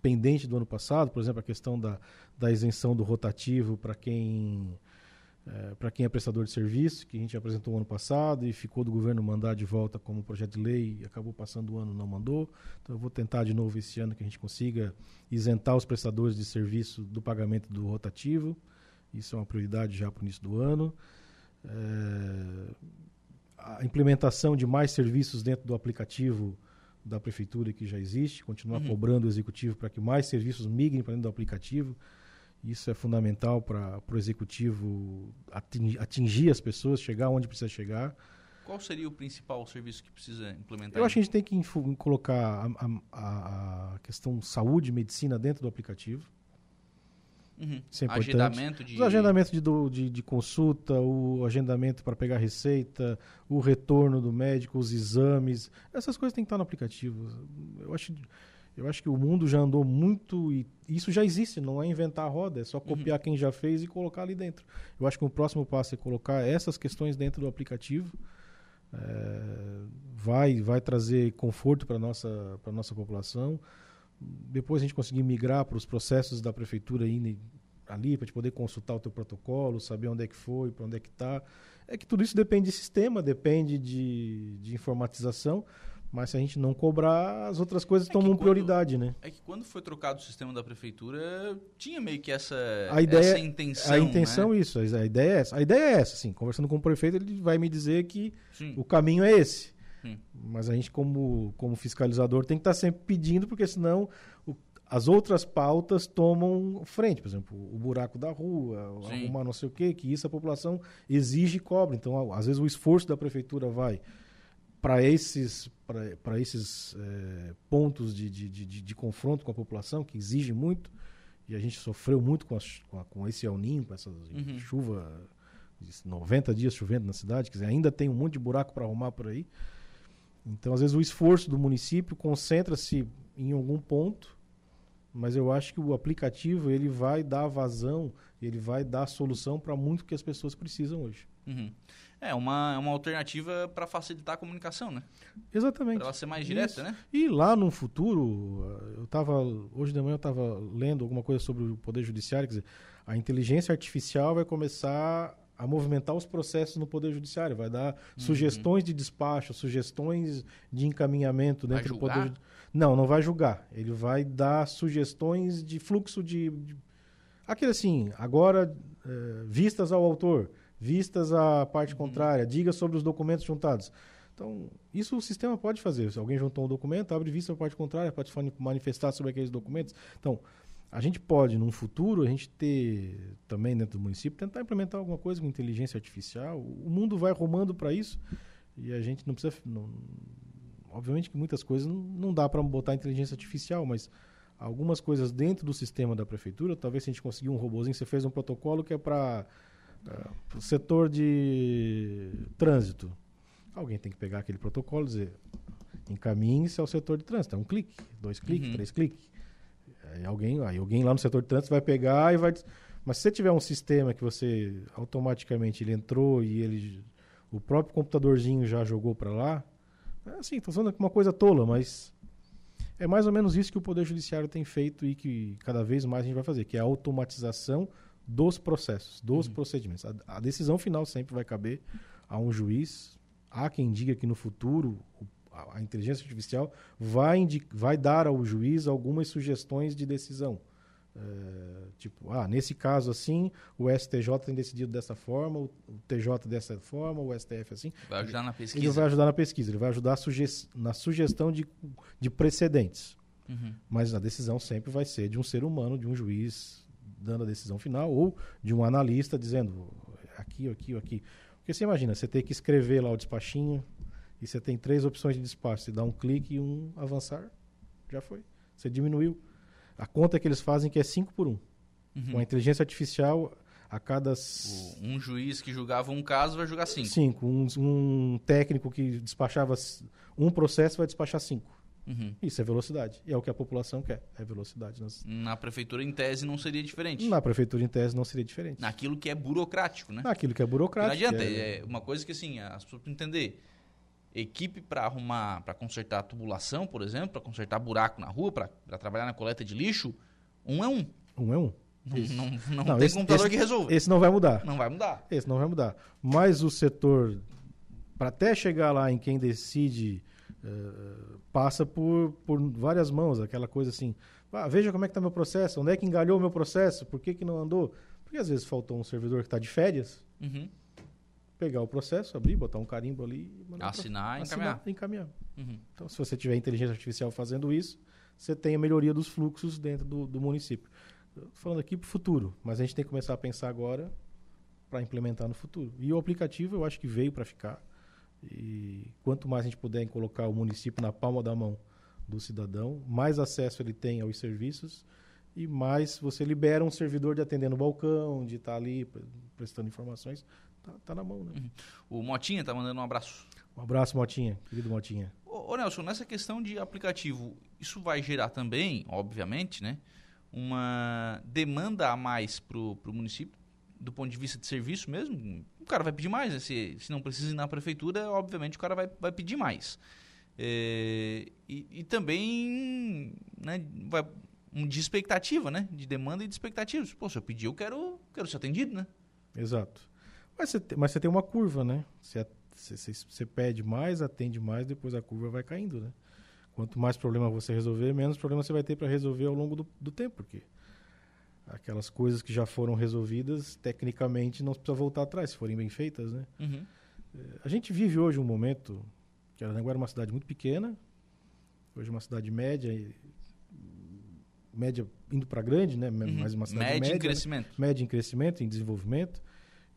pendente do ano passado, por exemplo, a questão da, da isenção do rotativo para quem é, para quem é prestador de serviço, que a gente apresentou ano passado e ficou do governo mandar de volta como projeto de lei e acabou passando o ano não mandou. Então eu vou tentar de novo esse ano que a gente consiga isentar os prestadores de serviço do pagamento do rotativo. Isso é uma prioridade já para o início do ano. É, a implementação de mais serviços dentro do aplicativo da prefeitura que já existe, continuar uhum. cobrando o executivo para que mais serviços migrem para dentro do aplicativo. Isso é fundamental para o executivo atingir, atingir, as pessoas, chegar onde precisa chegar. Qual seria o principal serviço que precisa implementar? Eu acho que a gente tem que colocar a, a, a questão saúde e medicina dentro do aplicativo. Uhum. Isso é importante. Agendamento de... O agendamento de, de, de consulta, o agendamento para pegar receita, o retorno do médico, os exames. Essas coisas têm que estar no aplicativo. Eu acho eu acho que o mundo já andou muito e isso já existe, não é inventar a roda, é só uhum. copiar uhum. quem já fez e colocar ali dentro. Eu acho que o próximo passo é colocar essas questões dentro do aplicativo. É, vai, vai trazer conforto para a nossa, nossa população. Depois a gente conseguir migrar para os processos da prefeitura ali, ali para poder consultar o teu protocolo, saber onde é que foi, para onde é que está. É que tudo isso depende de sistema, depende de, de informatização. Mas se a gente não cobrar, as outras coisas é tomam prioridade, né? É que quando foi trocado o sistema da prefeitura, tinha meio que essa, a ideia, essa intenção. A intenção, né? isso. A ideia é essa. A ideia é essa, assim. Conversando com o prefeito, ele vai me dizer que Sim. o caminho é esse. Sim. Mas a gente, como, como fiscalizador, tem que estar sempre pedindo, porque senão o, as outras pautas tomam frente. Por exemplo, o buraco da rua, Sim. arrumar não sei o quê, que isso a população exige e cobra. Então, às vezes, o esforço da prefeitura vai para esses, pra, esses é, pontos de, de, de, de, confronto com a população, que exige muito, e a gente sofreu muito com, a, com, a, com esse El Ninho, com essa uhum. chuva, 90 dias chovendo na cidade, quer dizer, ainda tem um monte de buraco para arrumar por aí. Então, às vezes, o esforço do município concentra-se em algum ponto, mas eu acho que o aplicativo ele vai dar vazão, ele vai dar solução para muito que as pessoas precisam hoje. Uhum. É uma, uma alternativa para facilitar a comunicação, né? Exatamente. Para ela ser mais direta, Isso. né? E lá no futuro, eu estava hoje de manhã eu estava lendo alguma coisa sobre o poder judiciário, quer dizer, a inteligência artificial vai começar a movimentar os processos no poder judiciário, vai dar uhum. sugestões de despacho, sugestões de encaminhamento dentro do poder Não, não vai julgar. Ele vai dar sugestões de fluxo de, de... aquele assim, agora é, vistas ao autor vistas a parte uhum. contrária, diga sobre os documentos juntados. Então, isso o sistema pode fazer. Se alguém juntou um documento, abre vista a parte contrária, pode manifestar sobre aqueles documentos. Então, A gente pode, num futuro, a gente ter também dentro do município, tentar implementar alguma coisa com inteligência artificial. O mundo vai rumando para isso e a gente não precisa. Não, obviamente que muitas coisas não, não dá para botar inteligência artificial, mas algumas coisas dentro do sistema da prefeitura, talvez se a gente conseguir um robozinho, você fez um protocolo que é para é, o setor de trânsito. Alguém tem que pegar aquele protocolo e dizer encaminhe-se ao setor de trânsito. É um clique, dois cliques, uhum. três cliques. Aí alguém, aí alguém lá no setor de trânsito vai pegar e vai. Mas se você tiver um sistema que você automaticamente ele entrou e ele o próprio computadorzinho já jogou para lá, é assim, estou falando uma coisa tola, mas é mais ou menos isso que o Poder Judiciário tem feito e que cada vez mais a gente vai fazer, que é a automatização dos processos, dos uhum. procedimentos. A, a, decisão final sempre vai caber a um juiz. Há quem diga que no futuro a, a inteligência artificial vai, vai dar ao juiz algumas sugestões de decisão. É, tipo, ah, nesse caso assim, o STJ tem decidido dessa forma, o, o TJ dessa forma, o STF assim. Vai ajudar na pesquisa. Ele vai ajudar na pesquisa, ele vai ajudar suge na sugestão de, de precedentes. Uhum. Mas a decisão sempre vai ser de um ser humano, de um juiz dando a decisão final, ou de um analista dizendo aqui, aqui, aqui. Porque você imagina, você tem que escrever lá o despachinho, e você tem três opções de despacho. Você dá um clique e um avançar, já foi. Você diminuiu. A conta que eles fazem que é 5 por 1. Um. Uhum. Com a inteligência artificial, a cada. Um juiz que julgava um caso vai julgar 5. 5. Um, um, técnico que despachava um processo vai despachar 5. Uhum. Isso é velocidade. E é o que a população quer. É velocidade. Nas... Na prefeitura, em tese, não seria diferente. Na prefeitura, em tese, não seria diferente. Naquilo que é burocrático, né? Naquilo que é burocrático. Porque não adianta. É... é... uma coisa que, assim, as pessoas entender. Equipe para arrumar, para consertar a tubulação, por exemplo, para consertar buraco na rua, para trabalhar na coleta de lixo, um é um. Um é um. Não, não, não, não, tem esse, computador esse, que resolva. Esse não vai mudar. Não vai mudar. Esse não vai mudar. Mas o setor, para até chegar lá em quem decide, uh, passa por, por várias mãos. Aquela coisa assim, ah, veja como é que está meu processo, onde é que engalhou o meu processo, por que, que não andou? Porque às vezes faltou um servidor que está de férias. Uhum pegar o processo, abrir, botar um carimbo ali assinar, pra, encaminhar. Assinar, encaminhar. Uhum. Então, se você tiver inteligência artificial fazendo isso, você tem a melhoria dos fluxos dentro do, do município. Estou falando aqui para o futuro, mas a gente tem que começar a pensar agora para implementar no futuro. E o aplicativo eu acho que veio para ficar. E quanto mais a gente puder colocar o município na palma da mão do cidadão, mais acesso ele tem aos serviços e mais você libera um servidor de atender no balcão, de estar tá ali prestando informações tá, tá na mão, né? Uhum. O Motinha tá mandando um abraço. Um abraço, Motinha, querido Motinha. Ô, ô, Nelson, nessa questão de aplicativo, isso vai gerar também, obviamente, né, uma demanda a mais pro, pro município, do ponto de vista de serviço mesmo. O cara vai pedir mais, né? se, se não precisa ir na prefeitura, obviamente o cara vai, vai pedir mais. É, e, e, também né, vai, um de expectativa, né? De demanda e de expectativas. Pô, se eu pedir, eu quero, quero ser atendido, né? Exato. Mas você, mas você tem uma curva, né? Você, você, você pede mais, atende mais, depois a curva vai caindo, né? Quanto mais problema você resolver, menos problema você vai ter para resolver ao longo do, do tempo, porque aquelas coisas que já foram resolvidas, tecnicamente, não precisa voltar atrás, se forem bem feitas, né? Uhum. É, a gente vive hoje um momento que Aranaguá era uma cidade muito pequena, hoje é uma cidade média, média indo para grande, né? Uhum. Mais uma cidade média, média em crescimento. Né? Média em crescimento, em desenvolvimento.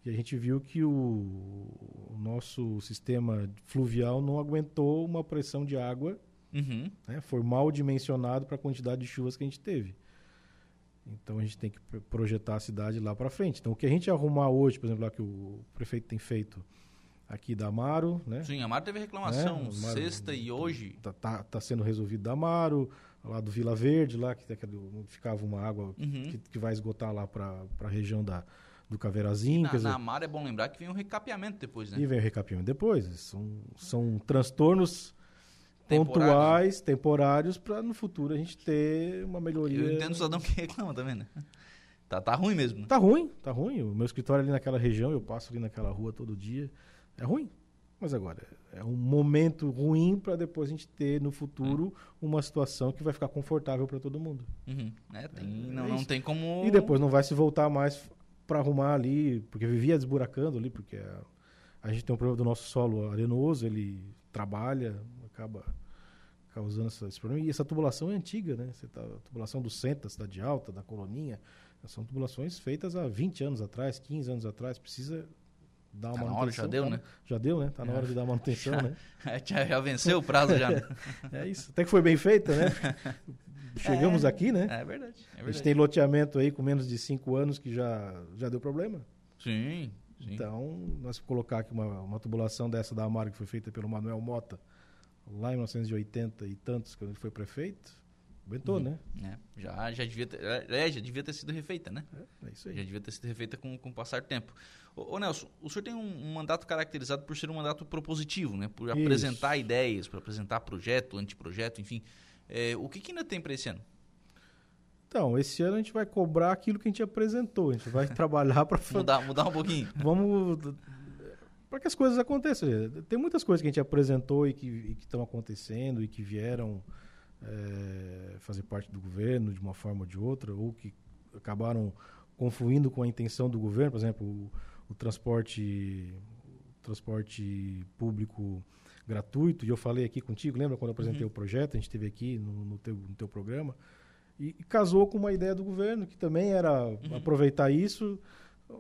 E a gente viu que o, o nosso sistema fluvial não aguentou uma pressão de água, uhum. né? foi mal dimensionado para a quantidade de chuvas que a gente teve. Então a gente tem que projetar a cidade lá para frente. Então o que a gente arrumar hoje, por exemplo, lá que o prefeito tem feito aqui da Amaro, né? Sim, Amaro teve reclamação né? Amaro, sexta e hoje. Tá, tá, tá, sendo resolvido da Amaro, lá do Vila Verde, lá que, que ficava uma água uhum. que, que, vai esgotar lá para a região da, do Caveirazinho. Na, dizer, na Amar é bom lembrar que vem um recapeamento depois, né? E vem o recapeamento depois. São, são transtornos pontuais, temporários, para no futuro a gente ter uma melhoria. Eu entendo o cidadão que reclama também, né? Tá, tá ruim mesmo. Né? Tá ruim, tá ruim. O meu escritório é ali naquela região, eu passo ali naquela rua todo dia. É ruim. Mas agora, é um momento ruim para depois a gente ter no futuro uhum. uma situação que vai ficar confortável para todo mundo. Uhum. É, tem, é, não, é não tem como. E depois não vai se voltar mais para arrumar ali, porque vivia desburacando ali, porque a, a, gente tem um problema do nosso solo arenoso, ele trabalha, acaba causando esse problema. E essa tubulação é antiga, né? Você tá, a tubulação do centro da cidade alta, da coloninha, são tubulações feitas há 20 anos atrás, 15 anos atrás. Precisa dar uma Tá na manutenção. hora, já deu, tá- né? Já deu, né? Tá na É. hora de dar manutenção, né? já, já venceu o prazo já. né? É isso. Até que foi bem feita, né? Chegamos aqui, né? É verdade. É A gente verdade. tem loteamento aí com menos de 5 anos que já, já deu problema. Sim, sim. Então, nós colocar aqui uma, uma tubulação dessa da Amargo que foi feita pelo Manuel Mota, lá em 1980 e tantos, quando ele foi prefeito, aguentou, né? É, já, já, devia ter, é, já devia ter sido refeita, né? É isso Já aí. devia ter sido refeita com, com o passar do tempo. Ô, ô, Nelson, o senhor tem um, um mandato caracterizado por ser um mandato propositivo, né? Por Isso. apresentar ideias, por apresentar projeto, anteprojeto, enfim. É, o que, que ainda tem para esse ano? Então, esse ano a gente vai cobrar aquilo que a gente apresentou. A gente vai trabalhar para Mudar, mudar um pouquinho. Vamos. Para que as coisas aconteçam. Tem muitas coisas que a gente apresentou e que estão acontecendo e que vieram é, fazer parte do governo de uma forma ou de outra, ou que acabaram confluindo com a intenção do governo, por exemplo, o, o transporte, o transporte público gratuito, e eu falei aqui contigo, lembra quando eu apresentei Uhum. o projeto, a gente esteve aqui no, no teu, no teu programa, e, e casou com uma ideia do governo, que também era aproveitar isso,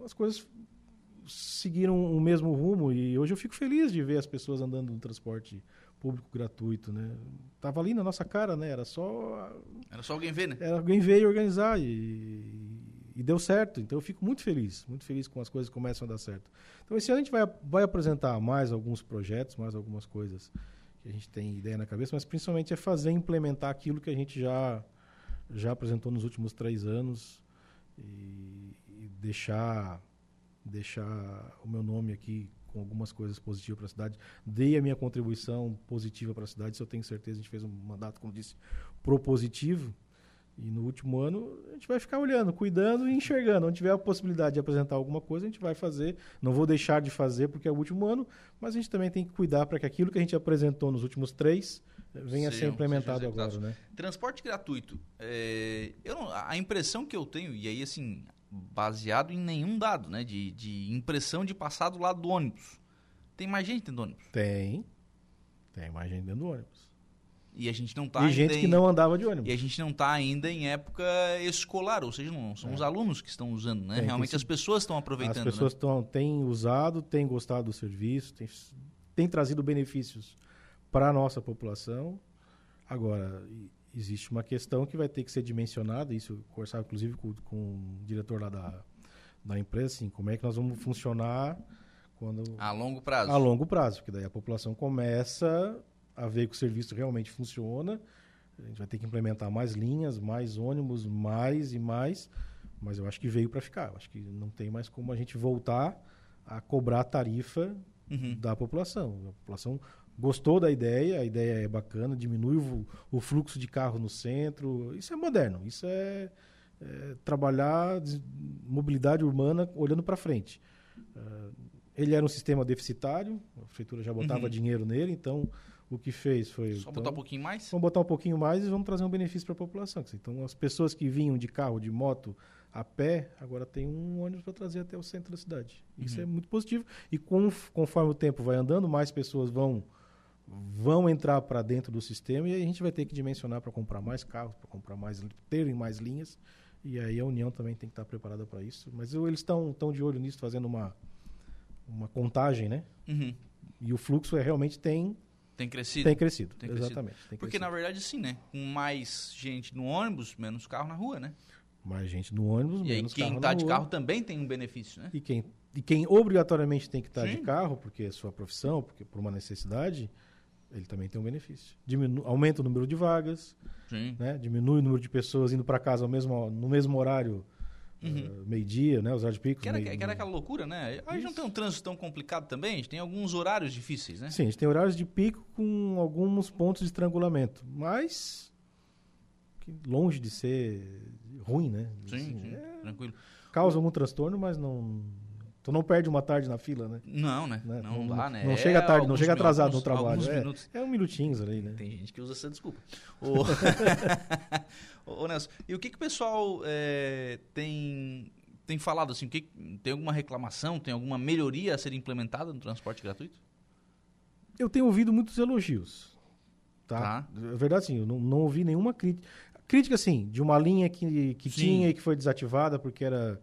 as coisas seguiram o mesmo rumo, e hoje eu fico feliz de ver as pessoas andando no transporte público gratuito, né? Tava ali na nossa cara, né? Era só Era só alguém ver, né? era, alguém veio organizar e, e deu certo. Então eu fico muito feliz, muito feliz com as coisas que começam a dar certo. Então esse ano a gente vai, vai apresentar mais alguns projetos, mais algumas coisas que a gente tem ideia na cabeça, mas principalmente é fazer e implementar aquilo que a gente já, já apresentou nos últimos três anos e, e deixar, deixar o meu nome aqui com algumas coisas positivas para a cidade. Dei a minha contribuição positiva para a cidade, isso eu tenho certeza. A gente fez um mandato, como disse, propositivo. E no último ano a gente vai ficar olhando, cuidando e enxergando. Onde tiver a possibilidade de apresentar alguma coisa, a gente vai fazer. Não vou deixar de fazer porque é o último ano, mas a gente também tem que cuidar para que aquilo que a gente apresentou nos últimos três eh, venha a ser implementado agora, né? Transporte gratuito. é, eu não- a impressão que eu tenho, e aí assim, baseado em nenhum dado, né? De, de impressão de passar do lado do ônibus. Tem mais gente dentro do ônibus. Tem. Tem mais gente dentro do ônibus. E a gente não tá e gente que em- não andava de E ônibus. a gente não está ainda em época escolar, ou seja, não são os alunos que estão usando, né? É. Tem, Realmente tem as pessoas estão As aproveitando. pessoas né? tão, têm usado, têm gostado do serviço, têm, têm trazido benefícios para a nossa população. Agora, e- existe uma questão que vai ter que ser dimensionada, isso eu conversava inclusive com, com o diretor lá da, da empresa, assim, como é que nós vamos funcionar quando A longo prazo. a longo prazo, porque daí a população começa a ver que o serviço realmente funciona. A gente vai ter que implementar mais linhas, mais ônibus, mais e mais. Mas eu acho que veio para ficar. Eu acho que não tem mais como a gente voltar a cobrar a tarifa Uhum. da população. A população gostou da ideia, a ideia é bacana, diminui o, o fluxo de carro no centro. Isso é moderno, isso é, é trabalhar mobilidade urbana olhando para frente. Ah, ele era um sistema deficitário, a prefeitura já botava Uhum. dinheiro nele, então o que fez foi. Só então, botar um pouquinho mais? Vamos botar um pouquinho mais e vamos trazer um benefício para a população. Então, as pessoas que vinham de carro, de moto, a pé, agora tem um ônibus para trazer até o centro da cidade. Isso Uhum. é muito positivo. E com- conforme o tempo vai andando, mais pessoas vão vão entrar para dentro do sistema e aí a gente vai ter que dimensionar para comprar mais carros, para comprar mais, terem mais linhas. E aí a União também tem que estar preparada para isso. Mas eu- eles estão tão de olho nisso, fazendo uma, uma contagem, né? Uhum. E o fluxo é, realmente tem, Tem crescido. tem crescido. Tem crescido. Exatamente. tem Porque crescido. na verdade sim, né? Com mais gente no ônibus, menos carro na rua, né? Mais gente no ônibus, E aí menos quem carro tá na de rua. carro também tem um benefício, né? E quem, e quem obrigatoriamente tem que estar de Sim. carro, porque é sua profissão, porque por uma necessidade, ele também tem um benefício. Diminu aumenta o número de vagas, né? diminui o número de pessoas indo para casa ao mesmo, no mesmo horário, Uhum. eh, meio-dia, né? os horários de pico. Que era, meio- que era aquela loucura, né? A gente não tem um trânsito tão complicado também, a gente tem alguns horários difíceis, né? Sim, a gente tem horários de pico com alguns pontos de estrangulamento, mas longe de ser ruim, né? Sim, Assim, sim, é, tranquilo. causa algum transtorno, mas não... Tu não perde uma tarde na fila, né? Não, né? Né? Não, Não- dá, né? não É chega tarde, não chega atrasado alguns- no trabalho, é. minutos. É um minutinhos ali, né? Tem gente que usa essa desculpa. Ô, Ô, Nelson, e o que, que o pessoal é, tem, tem falado assim? Que, tem alguma reclamação, tem alguma melhoria a ser implementada no transporte gratuito? Eu tenho ouvido muitos elogios. Tá? tá. É verdade, sim. Eu não, não ouvi nenhuma crítica. Crítica, assim, de uma linha que, que tinha e que foi desativada porque era.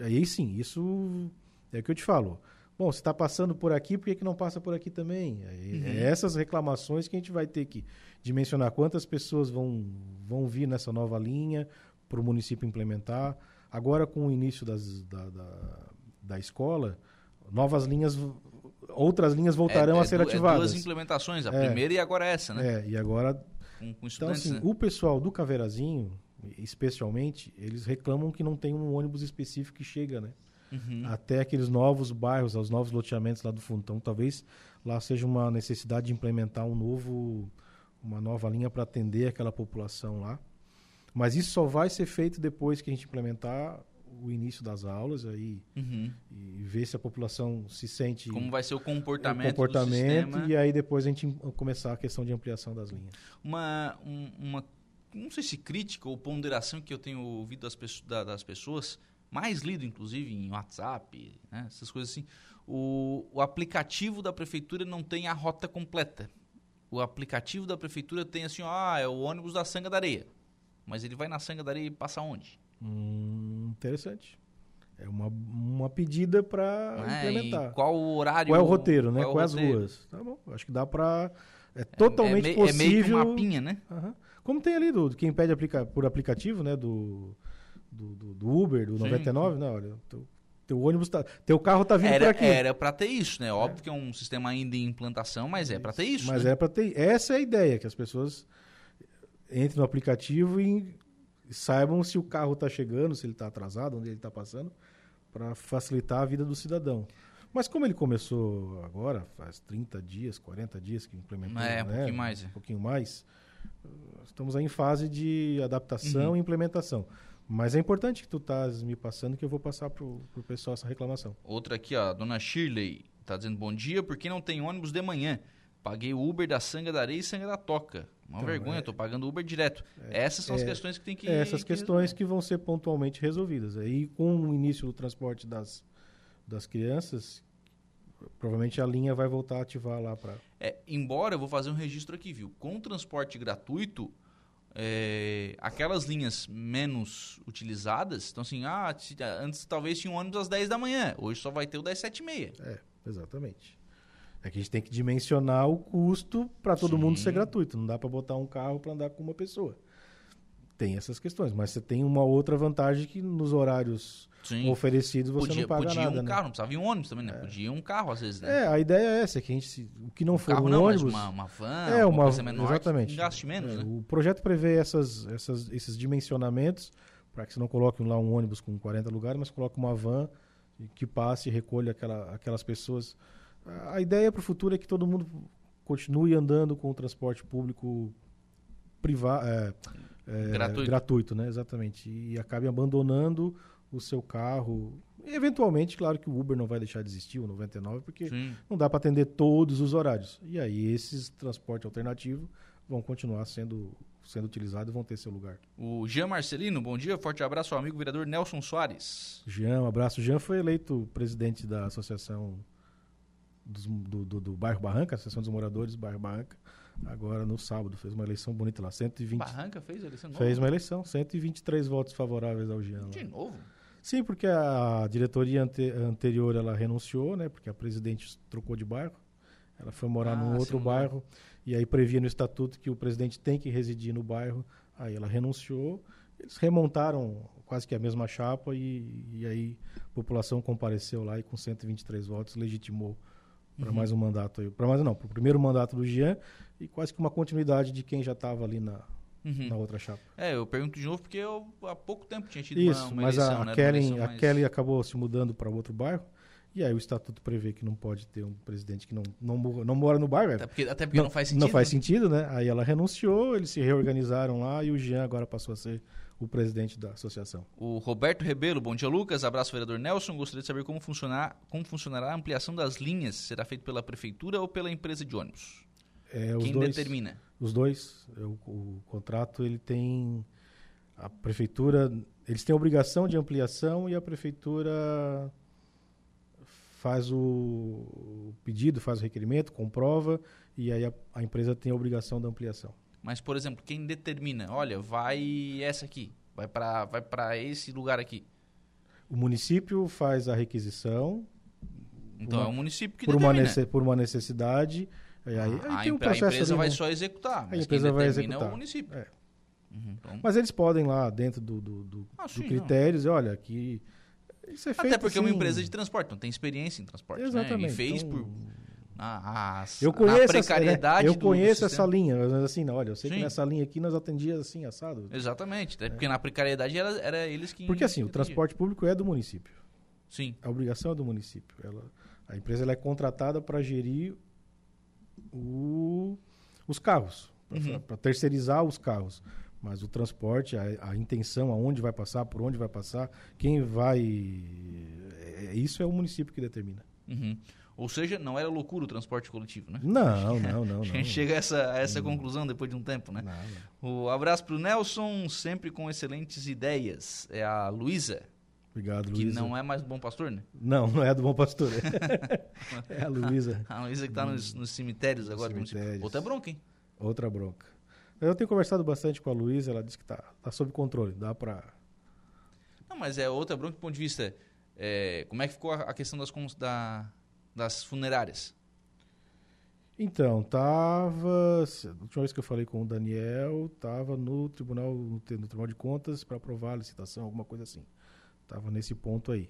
Aí sim, isso é o que eu te falo. Bom, você está passando por aqui, por que, que não passa por aqui também? Aí, uhum. É essas reclamações que a gente vai ter que dimensionar quantas pessoas vão, vão vir nessa nova linha para o município implementar. Agora, com o início das, da, da, da escola, novas linhas, outras linhas voltarão é, é a ser ativadas. É duas implementações, a é, primeira e agora essa, né? É, e agora... Com, com então, assim, né? o pessoal do Caveirazinho, especialmente, eles reclamam que não tem um ônibus específico que chega, né? Uhum. Até aqueles novos bairros, os novos loteamentos lá do fundo. Então, talvez lá seja uma necessidade de implementar um novo, uma nova linha para atender aquela população lá. Mas isso só vai ser feito depois que a gente implementar o início das aulas aí uhum. e ver se a população se sente como vai ser o comportamento, o comportamento e aí depois a gente começar a questão de ampliação das linhas uma um, uma não sei se crítica ou ponderação que eu tenho ouvido das pessoas, das pessoas mais lido inclusive em WhatsApp né, essas coisas assim o, o aplicativo da prefeitura não tem a rota completa o aplicativo da prefeitura tem assim ah é o ônibus da Sanga da Areia mas ele vai na Sanga da Areia e passa onde Hum, interessante. É uma, uma pedida para é, implementar. qual o horário? Qual é o roteiro, né? Quais as ruas? Tá bom. Acho que dá para é totalmente é, é, possível. É meio que uma mapinha, né? Uhum. Como tem ali do quem pede aplica, por aplicativo, né? Do, do, do, do Uber, do Sim. 99, né? Olha, teu, teu ônibus tá, teu carro tá vindo por aqui. Era para ter isso, né? Óbvio que é um sistema ainda em implantação, mas é para ter isso. Mas né? é para ter. Essa é a ideia que as pessoas entrem no aplicativo e saibam se o carro está chegando, se ele está atrasado, onde ele está passando, para facilitar a vida do cidadão. Mas como ele começou agora, faz 30 dias, 40 dias que implementou, é, um né? pouquinho mais. Um pouquinho mais. Estamos aí em fase de adaptação uhum. e implementação. Mas é importante que tu estás me passando que eu vou passar para o pessoal essa reclamação. Outra aqui, ó, a dona Shirley está dizendo bom dia, porque não tem ônibus de manhã? Paguei o Uber da Sanga da Areia e Sanga da Toca. Uma então, vergonha, estou é, pagando Uber direto. É, Essas são é, as questões que tem que. É essas que questões resolver. que vão ser pontualmente resolvidas. Aí, com o início do transporte das, das crianças, provavelmente a linha vai voltar a ativar lá para. É, embora eu vou fazer um registro aqui, viu? Com o transporte gratuito, é, aquelas linhas menos utilizadas, então assim, ah, antes talvez tinha um ônibus às 10 da manhã, hoje só vai ter o das 7 e meia. É, exatamente. É que a gente tem que dimensionar o custo para todo Sim. mundo ser gratuito. Não dá para botar um carro para andar com uma pessoa. Tem essas questões, mas você tem uma outra vantagem que nos horários Sim. oferecidos você podia, não paga podia nada. Podia um né? carro, não precisava ir um ônibus também, né? É. Podia um carro às vezes, né? É, a ideia é essa, que a gente, o que não um for carro, um não, ônibus... uma, uma van, é, uma, coisa menor, exatamente. gaste menos, é, né? O projeto prevê essas, essas, esses dimensionamentos para que você não coloque lá um ônibus com 40 lugares, mas coloque uma van que passe e recolha aquela, aquelas pessoas a ideia para o futuro é que todo mundo continue andando com o transporte público privado, é, é, gratuito. gratuito, né? Exatamente. E acabe abandonando o seu carro. E, eventualmente, claro que o Uber não vai deixar de existir, o 99, porque Sim. não dá para atender todos os horários. E aí esses transportes alternativos vão continuar sendo sendo utilizados e vão ter seu lugar. O Jean Marcelino, bom dia, forte abraço ao amigo vereador Nelson Soares. Jean, um abraço. Jean foi eleito presidente da Associação do, do, do, bairro Barranca, Associação dos Moradores do bairro Barranca, agora no sábado. Fez uma eleição bonita lá. 120, Barranca fez eleição nova? Fez uma eleição, 123 votos favoráveis ao Jean. De novo? Sim, porque a diretoria ante, anterior ela renunciou, né? Porque a presidente trocou de bairro. Ela foi morar ah, num outro bairro e aí previa no estatuto que o presidente tem que residir no bairro. Aí ela renunciou. Eles remontaram quase que a mesma chapa e, e aí a população compareceu lá e com 123 votos legitimou para uhum. mais um mandato aí. Para mais não, para o primeiro mandato do Jean e quase que uma continuidade de quem já estava ali na, uhum. na outra chapa. É, eu pergunto de novo porque eu há pouco tempo tinha tido Isso, uma, uma mas eleição, a, né, Kelly, mais... a Kelly acabou se mudando para outro bairro. E aí o estatuto prevê que não pode ter um presidente que não, não, não mora no bairro. Até porque, até porque não, não, faz sentido. Não faz sentido, né? Aí ela renunciou, eles se reorganizaram lá e o Jean agora passou a ser o presidente da associação. O Roberto Rebelo, bom dia Lucas, abraço vereador Nelson, gostaria de saber como, funcionar, como funcionará a ampliação das linhas, será feito pela prefeitura ou pela empresa de ônibus? É, Quem dois, determina? Os dois, o, o, contrato ele tem, a prefeitura, eles têm a obrigação de ampliação e a prefeitura faz o pedido, faz o requerimento, comprova e aí a, a empresa tem a obrigação da ampliação. Mas, por exemplo, quem determina, olha, vai essa aqui, vai para vai para esse lugar aqui. O município faz a requisição. Então uma, é o município que por determina. Uma, por uma necessidade. Aí, aí, ah, tem um processo a empresa ali, vai né? só executar, mas a empresa vai determina executar. é o município. É. Uhum, então... Mas eles podem lá, dentro do, do, do, ah, do sim, critérios, olha, aqui isso é feito Até porque assim, é uma empresa de transporte, não tem experiência em transporte. Exatamente. Né? E fez então, por. Na, eu conheço precariedade essa, né? Eu conheço essa linha, mas assim, não, olha, eu sei Sim. que nessa linha aqui nós atendíamos assim, assado. Exatamente, até porque na precariedade era, era eles que. Porque assim, o que transporte público é do município. Sim. A obrigação é do município. Ela, a empresa ela é contratada para gerir o, os carros, Uhum. para terceirizar os carros. Mas o transporte, a, a, intenção, aonde vai passar, por onde vai passar, quem vai. É, isso é o município que determina. Uhum. Ou seja, não era loucura o transporte coletivo, né? Não, não, não. A gente chega a essa, a essa conclusão depois de um tempo, né? Não, O abraço pro Nelson, sempre com excelentes ideias. É a Luísa. Obrigado, Que Luísa. não é mais do Bom Pastor, né? Não, não é do Bom Pastor. é a Luísa. A Luísa que tá nos, nos cemitérios agora. cemitérios. Outra bronca, hein? Outra bronca. Eu tenho conversado bastante com a Luísa, ela disse que tá, tá sob controle, dá para Não, mas é outra bronca do ponto de vista. é, como é que ficou a, a questão das, da, das funerárias? Então, tava. A última vez que eu falei com o Daniel, tava no Tribunal, no Tribunal de Contas para aprovar a licitação, alguma coisa assim. Tava nesse ponto aí.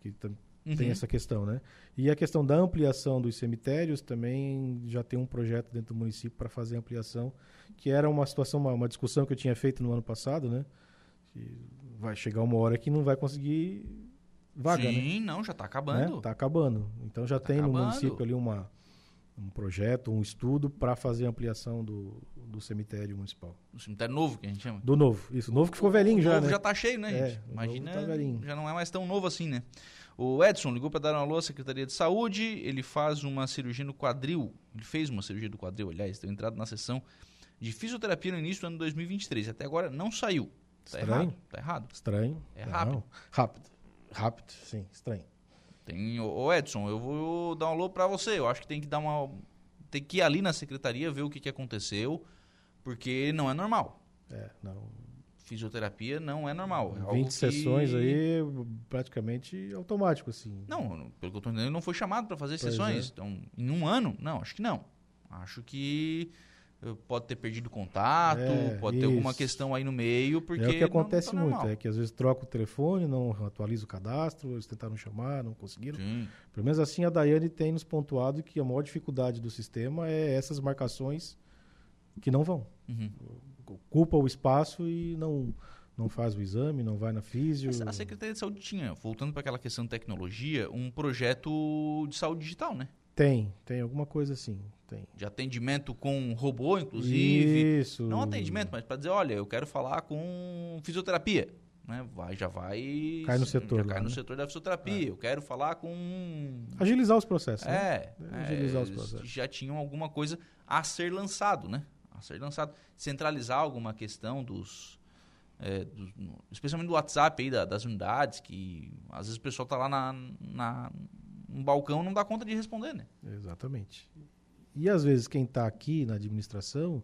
Que tam- tem Uhum. essa questão, né? E a questão da ampliação dos cemitérios também já tem um projeto dentro do município para fazer ampliação, que era uma situação, uma, uma discussão que eu tinha feito no ano passado, né? Que vai chegar uma hora que não vai conseguir vaga, né? Sim, não, já tá acabando. Está acabando. Então já Tá tem no acabando. município ali uma, um projeto, um estudo para fazer a ampliação do, do cemitério municipal. O cemitério novo, que a gente chama. Do novo, isso. O novo que ficou velhinho o já, novo né? já tá cheio, né, É, gente? Imagina, tá já não é mais tão novo assim, né? O Edson ligou para dar uma alô à Secretaria de Saúde, ele faz uma cirurgia no quadril, ele fez uma cirurgia do quadril, aliás, deu entrada na sessão de fisioterapia no início do ano 2023, até agora não saiu. Tá Estranho. errado, tá errado. Estranho. É Não, rápido. Rápido. Rápido, sim, estranho. Tem, ô, Edson, eu vou dar um alô para você, eu acho que tem que dar uma tem que ir ali na secretaria ver o que, que aconteceu, porque não é normal. É, não. Fisioterapia não é normal. É algo 20 que- sessões aí, praticamente automático, assim. Não, pelo que eu tô entendendo, ele não foi chamado para fazer Pois sessões. é. Então, em um ano, não, acho que não. Acho que pode ter perdido contato, É, pode ter alguma isso. questão aí no meio, porque é o que não acontece tá muito, é que às vezes troca o telefone, não atualiza o cadastro, eles tentaram chamar, não conseguiram. Sim. Pelo menos assim a Daiane tem nos pontuado que a maior dificuldade do sistema é essas marcações que não vão. Uhum. Ocupa o espaço e não, não faz o exame, não vai na físio. A Secretaria de Saúde tinha, voltando para aquela questão de tecnologia, um projeto de saúde digital, né? Tem, tem alguma coisa assim, tem. De atendimento com robô, inclusive. Isso. Não atendimento, mas para dizer, olha, eu quero falar com fisioterapia. Né? Vai, já vai. Cai no setor cai no né? setor da fisioterapia. Eu quero falar com. Agilizar os processos, né? É, É, agilizar os eles processos. já tinham alguma coisa a ser lançado, né? A ser lançado. Centralizar alguma questão dos. é, no- especialmente do WhatsApp aí, da- das unidades, que às vezes o pessoal tá lá na, na, no balcão não dá conta de responder, né? Exatamente. E às vezes quem está aqui na administração,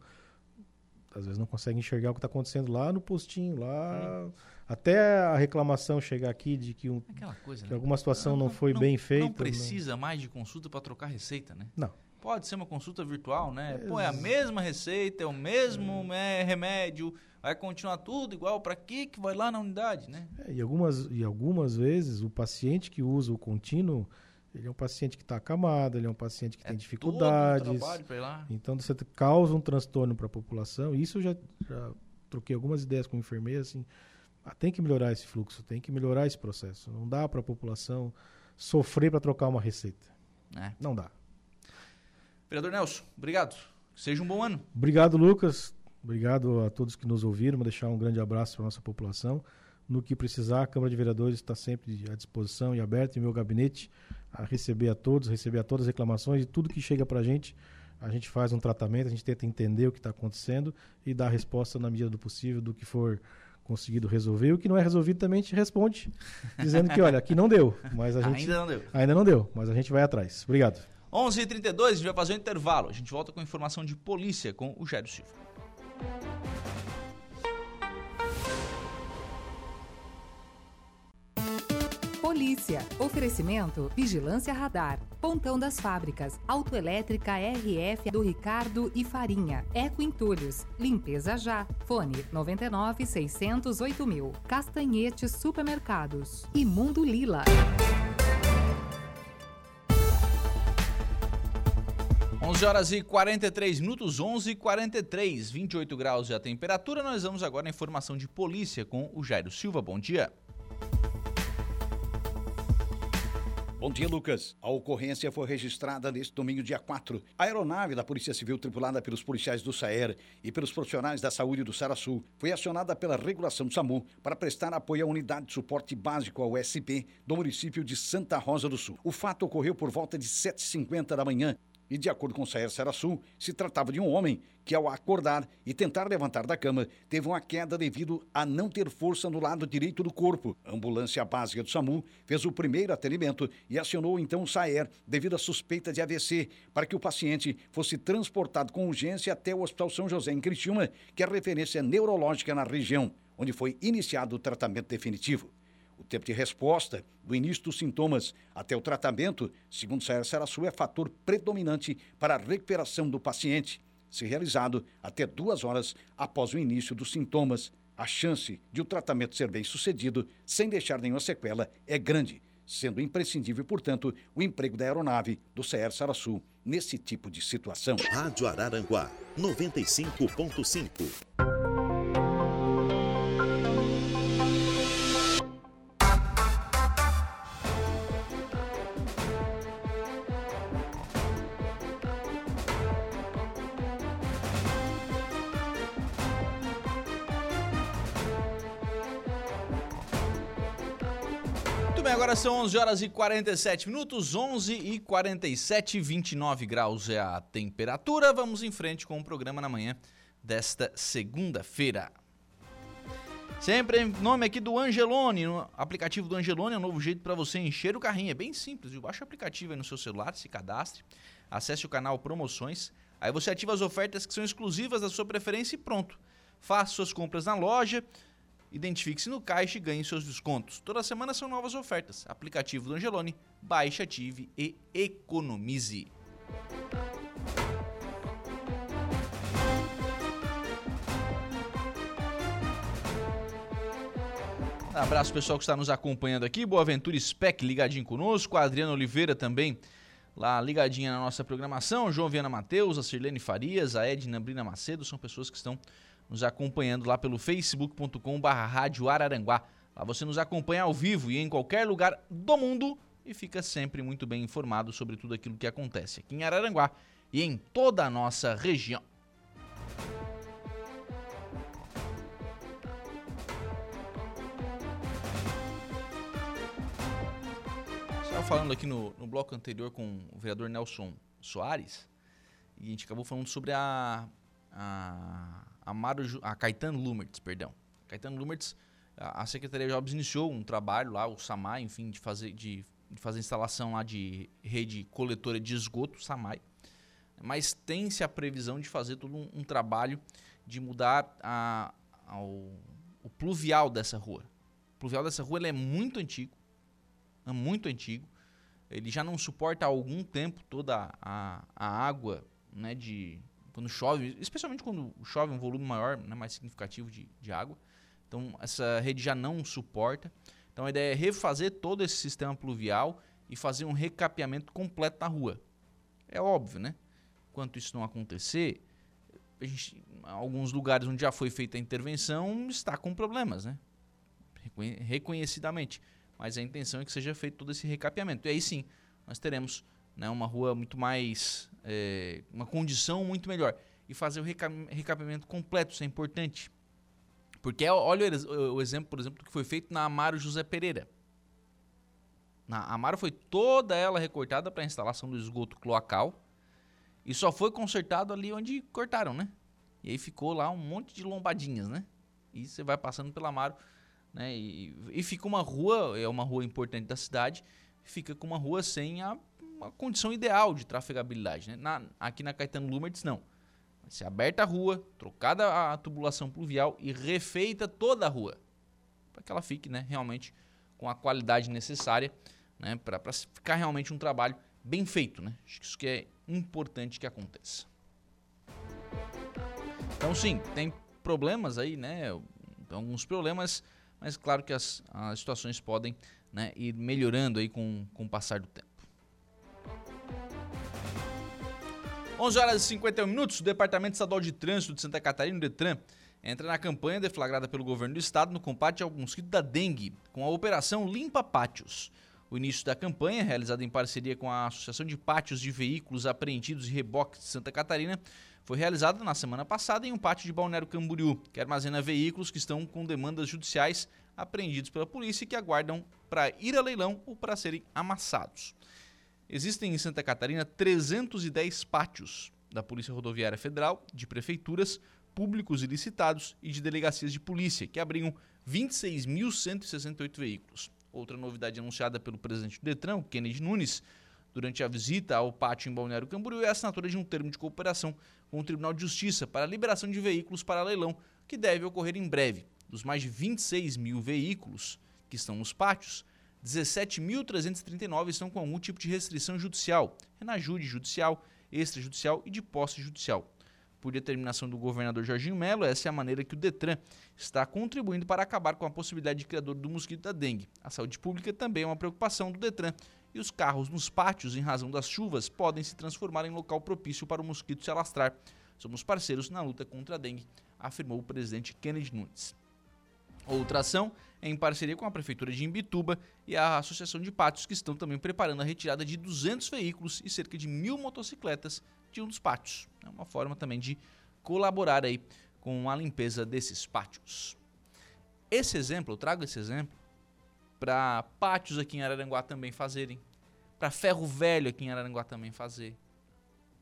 às vezes não consegue enxergar o que está acontecendo lá no postinho, lá. Até a reclamação chegar aqui de que, um- coisa, que né? alguma situação não, foi bem feita. Não precisa mais de consulta para trocar receita, né? Não. Pode ser uma consulta virtual, né? Pô, é a mesma receita, é o mesmo né, remédio, vai continuar tudo igual. Para que que vai lá na unidade, né? É, e, algumas, e algumas vezes o paciente que usa o contínuo, ele é um paciente que está acamado, ele é um paciente que É tem um dificuldades. lá. Então você causa um transtorno para a população. Isso eu já, já troquei algumas ideias com enfermeiros assim. ah, tem que melhorar esse fluxo, tem que melhorar esse processo. Não dá para a população sofrer para trocar uma receita. É. Não dá. Vereador Nelson, obrigado. Seja um bom ano. Obrigado, Lucas. Obrigado a todos que nos ouviram. Vou deixar um grande abraço para a nossa população. No que precisar, a Câmara de Vereadores está sempre à disposição e aberta em meu gabinete a receber a todos, receber a todas as reclamações e tudo que chega para a gente. A gente faz um tratamento, a gente tenta entender o que está acontecendo e dar resposta na medida do possível do que for conseguido resolver. E o que não é resolvido também a gente responde, dizendo que, olha, aqui não deu. Mas a gente, Ainda não deu. Ainda não deu, mas a gente vai atrás. Obrigado. 11h32, a gente vai fazer um intervalo. A gente volta com informação de polícia com o Jairo Silva. Polícia. Oferecimento Vigilância Radar. Pontão das Fábricas. Autoelétrica RF do Ricardo e Farinha. Eco Entulhos. Limpeza já. Fone 99 608 mil. Castanhetes Supermercados. E Mundo Lila. 11 horas e 43 minutos, 11 e 43, 28 graus é a temperatura. Nós vamos agora na informação de polícia com o Jairo Silva. Bom dia. Bom dia, Lucas. A ocorrência foi registrada neste domingo, dia 4. A aeronave da Polícia Civil, tripulada pelos policiais do SAER e pelos profissionais da saúde do Sarasul, foi acionada pela regulação do SAMU para prestar apoio à unidade de suporte básico ao SP do município de Santa Rosa do Sul. O fato ocorreu por volta de 7h50 da manhã e, de acordo com o Saer Sarasul, se tratava de um homem que, ao acordar e tentar levantar da cama, teve uma queda devido a não ter força no lado direito do corpo. A ambulância básica do SAMU fez o primeiro atendimento e acionou então o Saer devido à suspeita de AVC para que o paciente fosse transportado com urgência até o Hospital São José em Criciúma, que é referência neurológica na região, onde foi iniciado o tratamento definitivo. O tempo de resposta do início dos sintomas até o tratamento, segundo Saer Sarassu, é fator predominante para a recuperação do paciente. Se realizado até duas horas após o início dos sintomas, a chance de o tratamento ser bem sucedido, sem deixar nenhuma sequela, é grande, sendo imprescindível, portanto, o emprego da aeronave do CR Sarassu nesse tipo de situação. Rádio Araranguá 95.5. são 11 horas e 47 minutos, 11 e 47, 29 graus é a temperatura. Vamos em frente com o programa na manhã desta segunda-feira. Sempre em nome aqui do Angelone, no aplicativo do Angelone é um novo jeito para você encher o carrinho. É bem simples, viu? Baixa o aplicativo aí no seu celular, se cadastre, acesse o canal Promoções, aí você ativa as ofertas que são exclusivas da sua preferência e pronto. Faça suas compras na loja, identifique-se no caixa e ganhe seus descontos. Toda semana são novas ofertas. Aplicativo do Angelone, baixe, ative e economize. Um abraço pessoal que está nos acompanhando aqui. Boa Ventura Spec ligadinho conosco. A Adriana Oliveira também lá ligadinha na nossa programação. João Viana Matheus, a Sirlene Farias, a Edna Brina Macedo são pessoas que estão nos acompanhando lá pelo facebook.com.br Rádio Araranguá. Lá você nos acompanha ao vivo e em qualquer lugar do mundo e fica sempre muito bem informado sobre tudo aquilo que acontece aqui em Araranguá e em toda a nossa região. Estava falando aqui no, no bloco anterior com o vereador Nelson Soares e a gente acabou falando sobre a, a A Caetano Lumertz, perdão. Caetano Lumertz, a, a Secretaria de Obras iniciou um trabalho lá, o SAMAI, enfim, de fazer, de, de fazer instalação lá de rede coletora de esgoto, SAMAI. Mas tem-se a previsão de fazer todo um, um trabalho de mudar a, o pluvial dessa rua. O pluvial dessa rua é muito antigo, é muito antigo. Ele já não suporta há algum tempo toda a, a água né, de, quando chove, especialmente quando chove um volume maior, né, mais significativo de, de água. Então, essa rede já não suporta. Então, a ideia é refazer todo esse sistema pluvial e fazer um recapeamento completo na rua. É óbvio, né? Enquanto isso não acontecer, gente, alguns lugares onde já foi feita a intervenção está com problemas, né? Reconhecidamente. Mas a intenção é que seja feito todo esse recapeamento. E aí sim, nós teremos né, uma rua muito mais. É, uma condição muito melhor. E fazer o reca recapeamento completo, isso é importante. Porque olha o, o, exemplo, por exemplo, do que foi feito na Amaro José Pereira. Na Amaro foi toda ela recortada para a instalação do esgoto cloacal. E só foi consertado ali onde cortaram, né? E aí ficou lá um monte de lombadinhas, né? e você vai passando pela Amaro, né? E, e fica uma rua, é uma rua importante da cidade, fica com uma rua sem a, a condição ideal de trafegabilidade, né? Na, aqui na Caetano Lumertz, não. Vai ser aberta a rua, trocada a tubulação pluvial e refeita toda a rua. Para que ela fique né, realmente com a qualidade necessária, né, para ficar realmente um trabalho bem feito. Né? Acho que isso que é importante que aconteça. Então sim, tem problemas aí, né? Alguns problemas, mas claro que as, as situações podem né, ir melhorando aí com, com o passar do tempo. 11 horas e 51 minutos, o Departamento Estadual de Trânsito de Santa Catarina, o DETRAN, entra na campanha deflagrada pelo governo do estado no combate ao mosquito da dengue, com a operação Limpa Pátios. O início da campanha, realizada em parceria com a Associação de Pátios de Veículos Apreendidos e Reboques de Santa Catarina, foi realizada na semana passada em um pátio de Balneário Camboriú, que armazena veículos que estão com demandas judiciais apreendidos pela polícia e que aguardam para ir a leilão ou para serem amassados. Existem em Santa Catarina 310 pátios da Polícia Rodoviária Federal, de prefeituras, públicos e licitados e de delegacias de polícia, que abrigam 26.168 veículos. Outra novidade anunciada pelo presidente do Detran, Kennedy Nunes, durante a visita ao pátio em Balneário Camboriú é a assinatura de um termo de cooperação com o Tribunal de Justiça para a liberação de veículos para leilão, que deve ocorrer em breve. Dos mais de 26 mil veículos que estão nos pátios, 17.339 estão com algum tipo de restrição judicial, renajude judicial, extrajudicial e de posse judicial. Por determinação do governador Jorginho Melo, essa é a maneira que o Detran está contribuindo para acabar com a possibilidade de criador do mosquito da dengue. A saúde pública também é uma preocupação do Detran e os carros nos pátios, em razão das chuvas, podem se transformar em local propício para o mosquito se alastrar. Somos parceiros na luta contra a dengue, afirmou o presidente Kennedy Nunes. Outra ação é em parceria com a Prefeitura de Imbituba e a Associação de Pátios, que estão também preparando a retirada de 200 veículos e cerca de mil motocicletas de um dos pátios. É uma forma também de colaborar aí com a limpeza desses pátios. Esse exemplo, eu trago esse exemplo para pátios aqui em Araranguá também fazerem, para ferro velho aqui em Araranguá também fazer,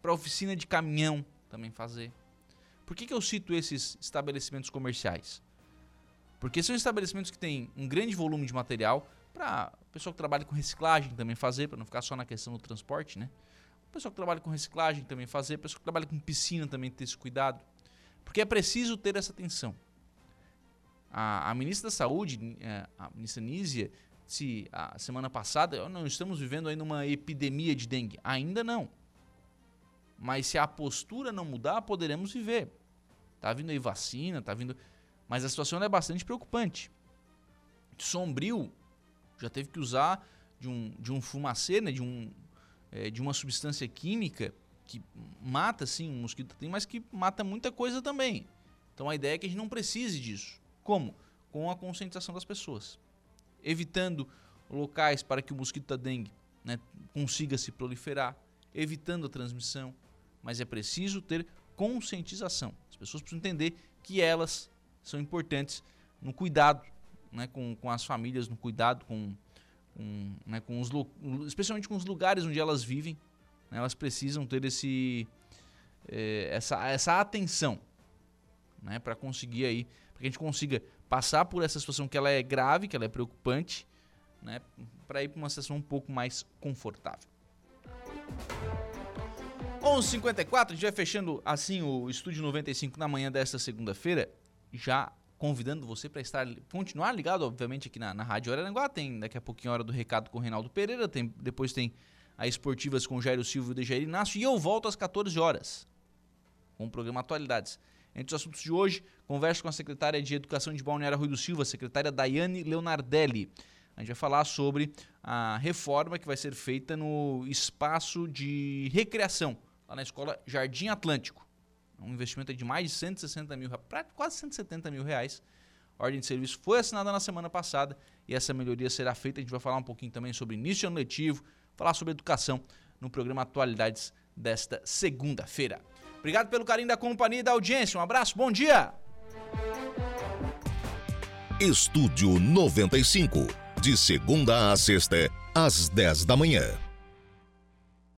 para oficina de caminhão também fazer. Por que, que eu cito esses estabelecimentos comerciais? Porque são estabelecimentos que têm um grande volume de material para o pessoal que trabalha com reciclagem também fazer, para não ficar só na questão do transporte, né? O pessoal que trabalha com reciclagem também fazer, o pessoal que trabalha com piscina também ter esse cuidado. Porque é preciso ter essa atenção. A, a ministra da Saúde, é, a ministra Nízia, se a semana passada, não estamos vivendo aí numa epidemia de dengue. Ainda não. Mas se a postura não mudar, poderemos viver. Tá vindo aí vacina, tá vindo mas a situação é bastante preocupante. Sombrio já teve que usar de um, de um fumacê, né, de, um, é, de uma substância química que mata sim um mosquito, mas que mata muita coisa também. Então a ideia é que a gente não precise disso. Como? Com a conscientização das pessoas. Evitando locais para que o mosquito da dengue né, consiga se proliferar, evitando a transmissão. Mas é preciso ter conscientização. As pessoas precisam entender que elas são importantes no cuidado né, com, com as famílias, no cuidado com, com, né, com os especialmente com os lugares onde elas vivem. Né, elas precisam ter esse, é, essa, essa atenção né, para conseguir aí, para que a gente consiga passar por essa situação que ela é grave, que ela é preocupante, né, para ir para uma situação um pouco mais confortável. 11h54, a gente vai fechando assim o Estúdio 95 na manhã desta segunda-feira já convidando você para estar continuar ligado, obviamente, aqui na, na Rádio Araranguá. Tem daqui a pouquinho a hora do recado com o Reinaldo Pereira, tem, depois tem a Esportivas com o Jairo Silva e o Dejair Inácio, e eu volto às 14 horas com o programa Atualidades. Entre os assuntos de hoje, converso com a secretária de Educação de Balneário Rui do Silva, secretária Daiane Leonardelli. A gente vai falar sobre a reforma que vai ser feita no espaço de recreação, lá na escola Jardim Atlântico um investimento de mais de 160 mil, quase 170 mil reais. A ordem de serviço foi assinada na semana passada e essa melhoria será feita. A gente vai falar um pouquinho também sobre início ano letivo, falar sobre educação no programa Atualidades desta segunda-feira. Obrigado pelo carinho da companhia e da audiência. Um abraço, bom dia! Estúdio 95, de segunda a sexta, às 10 da manhã.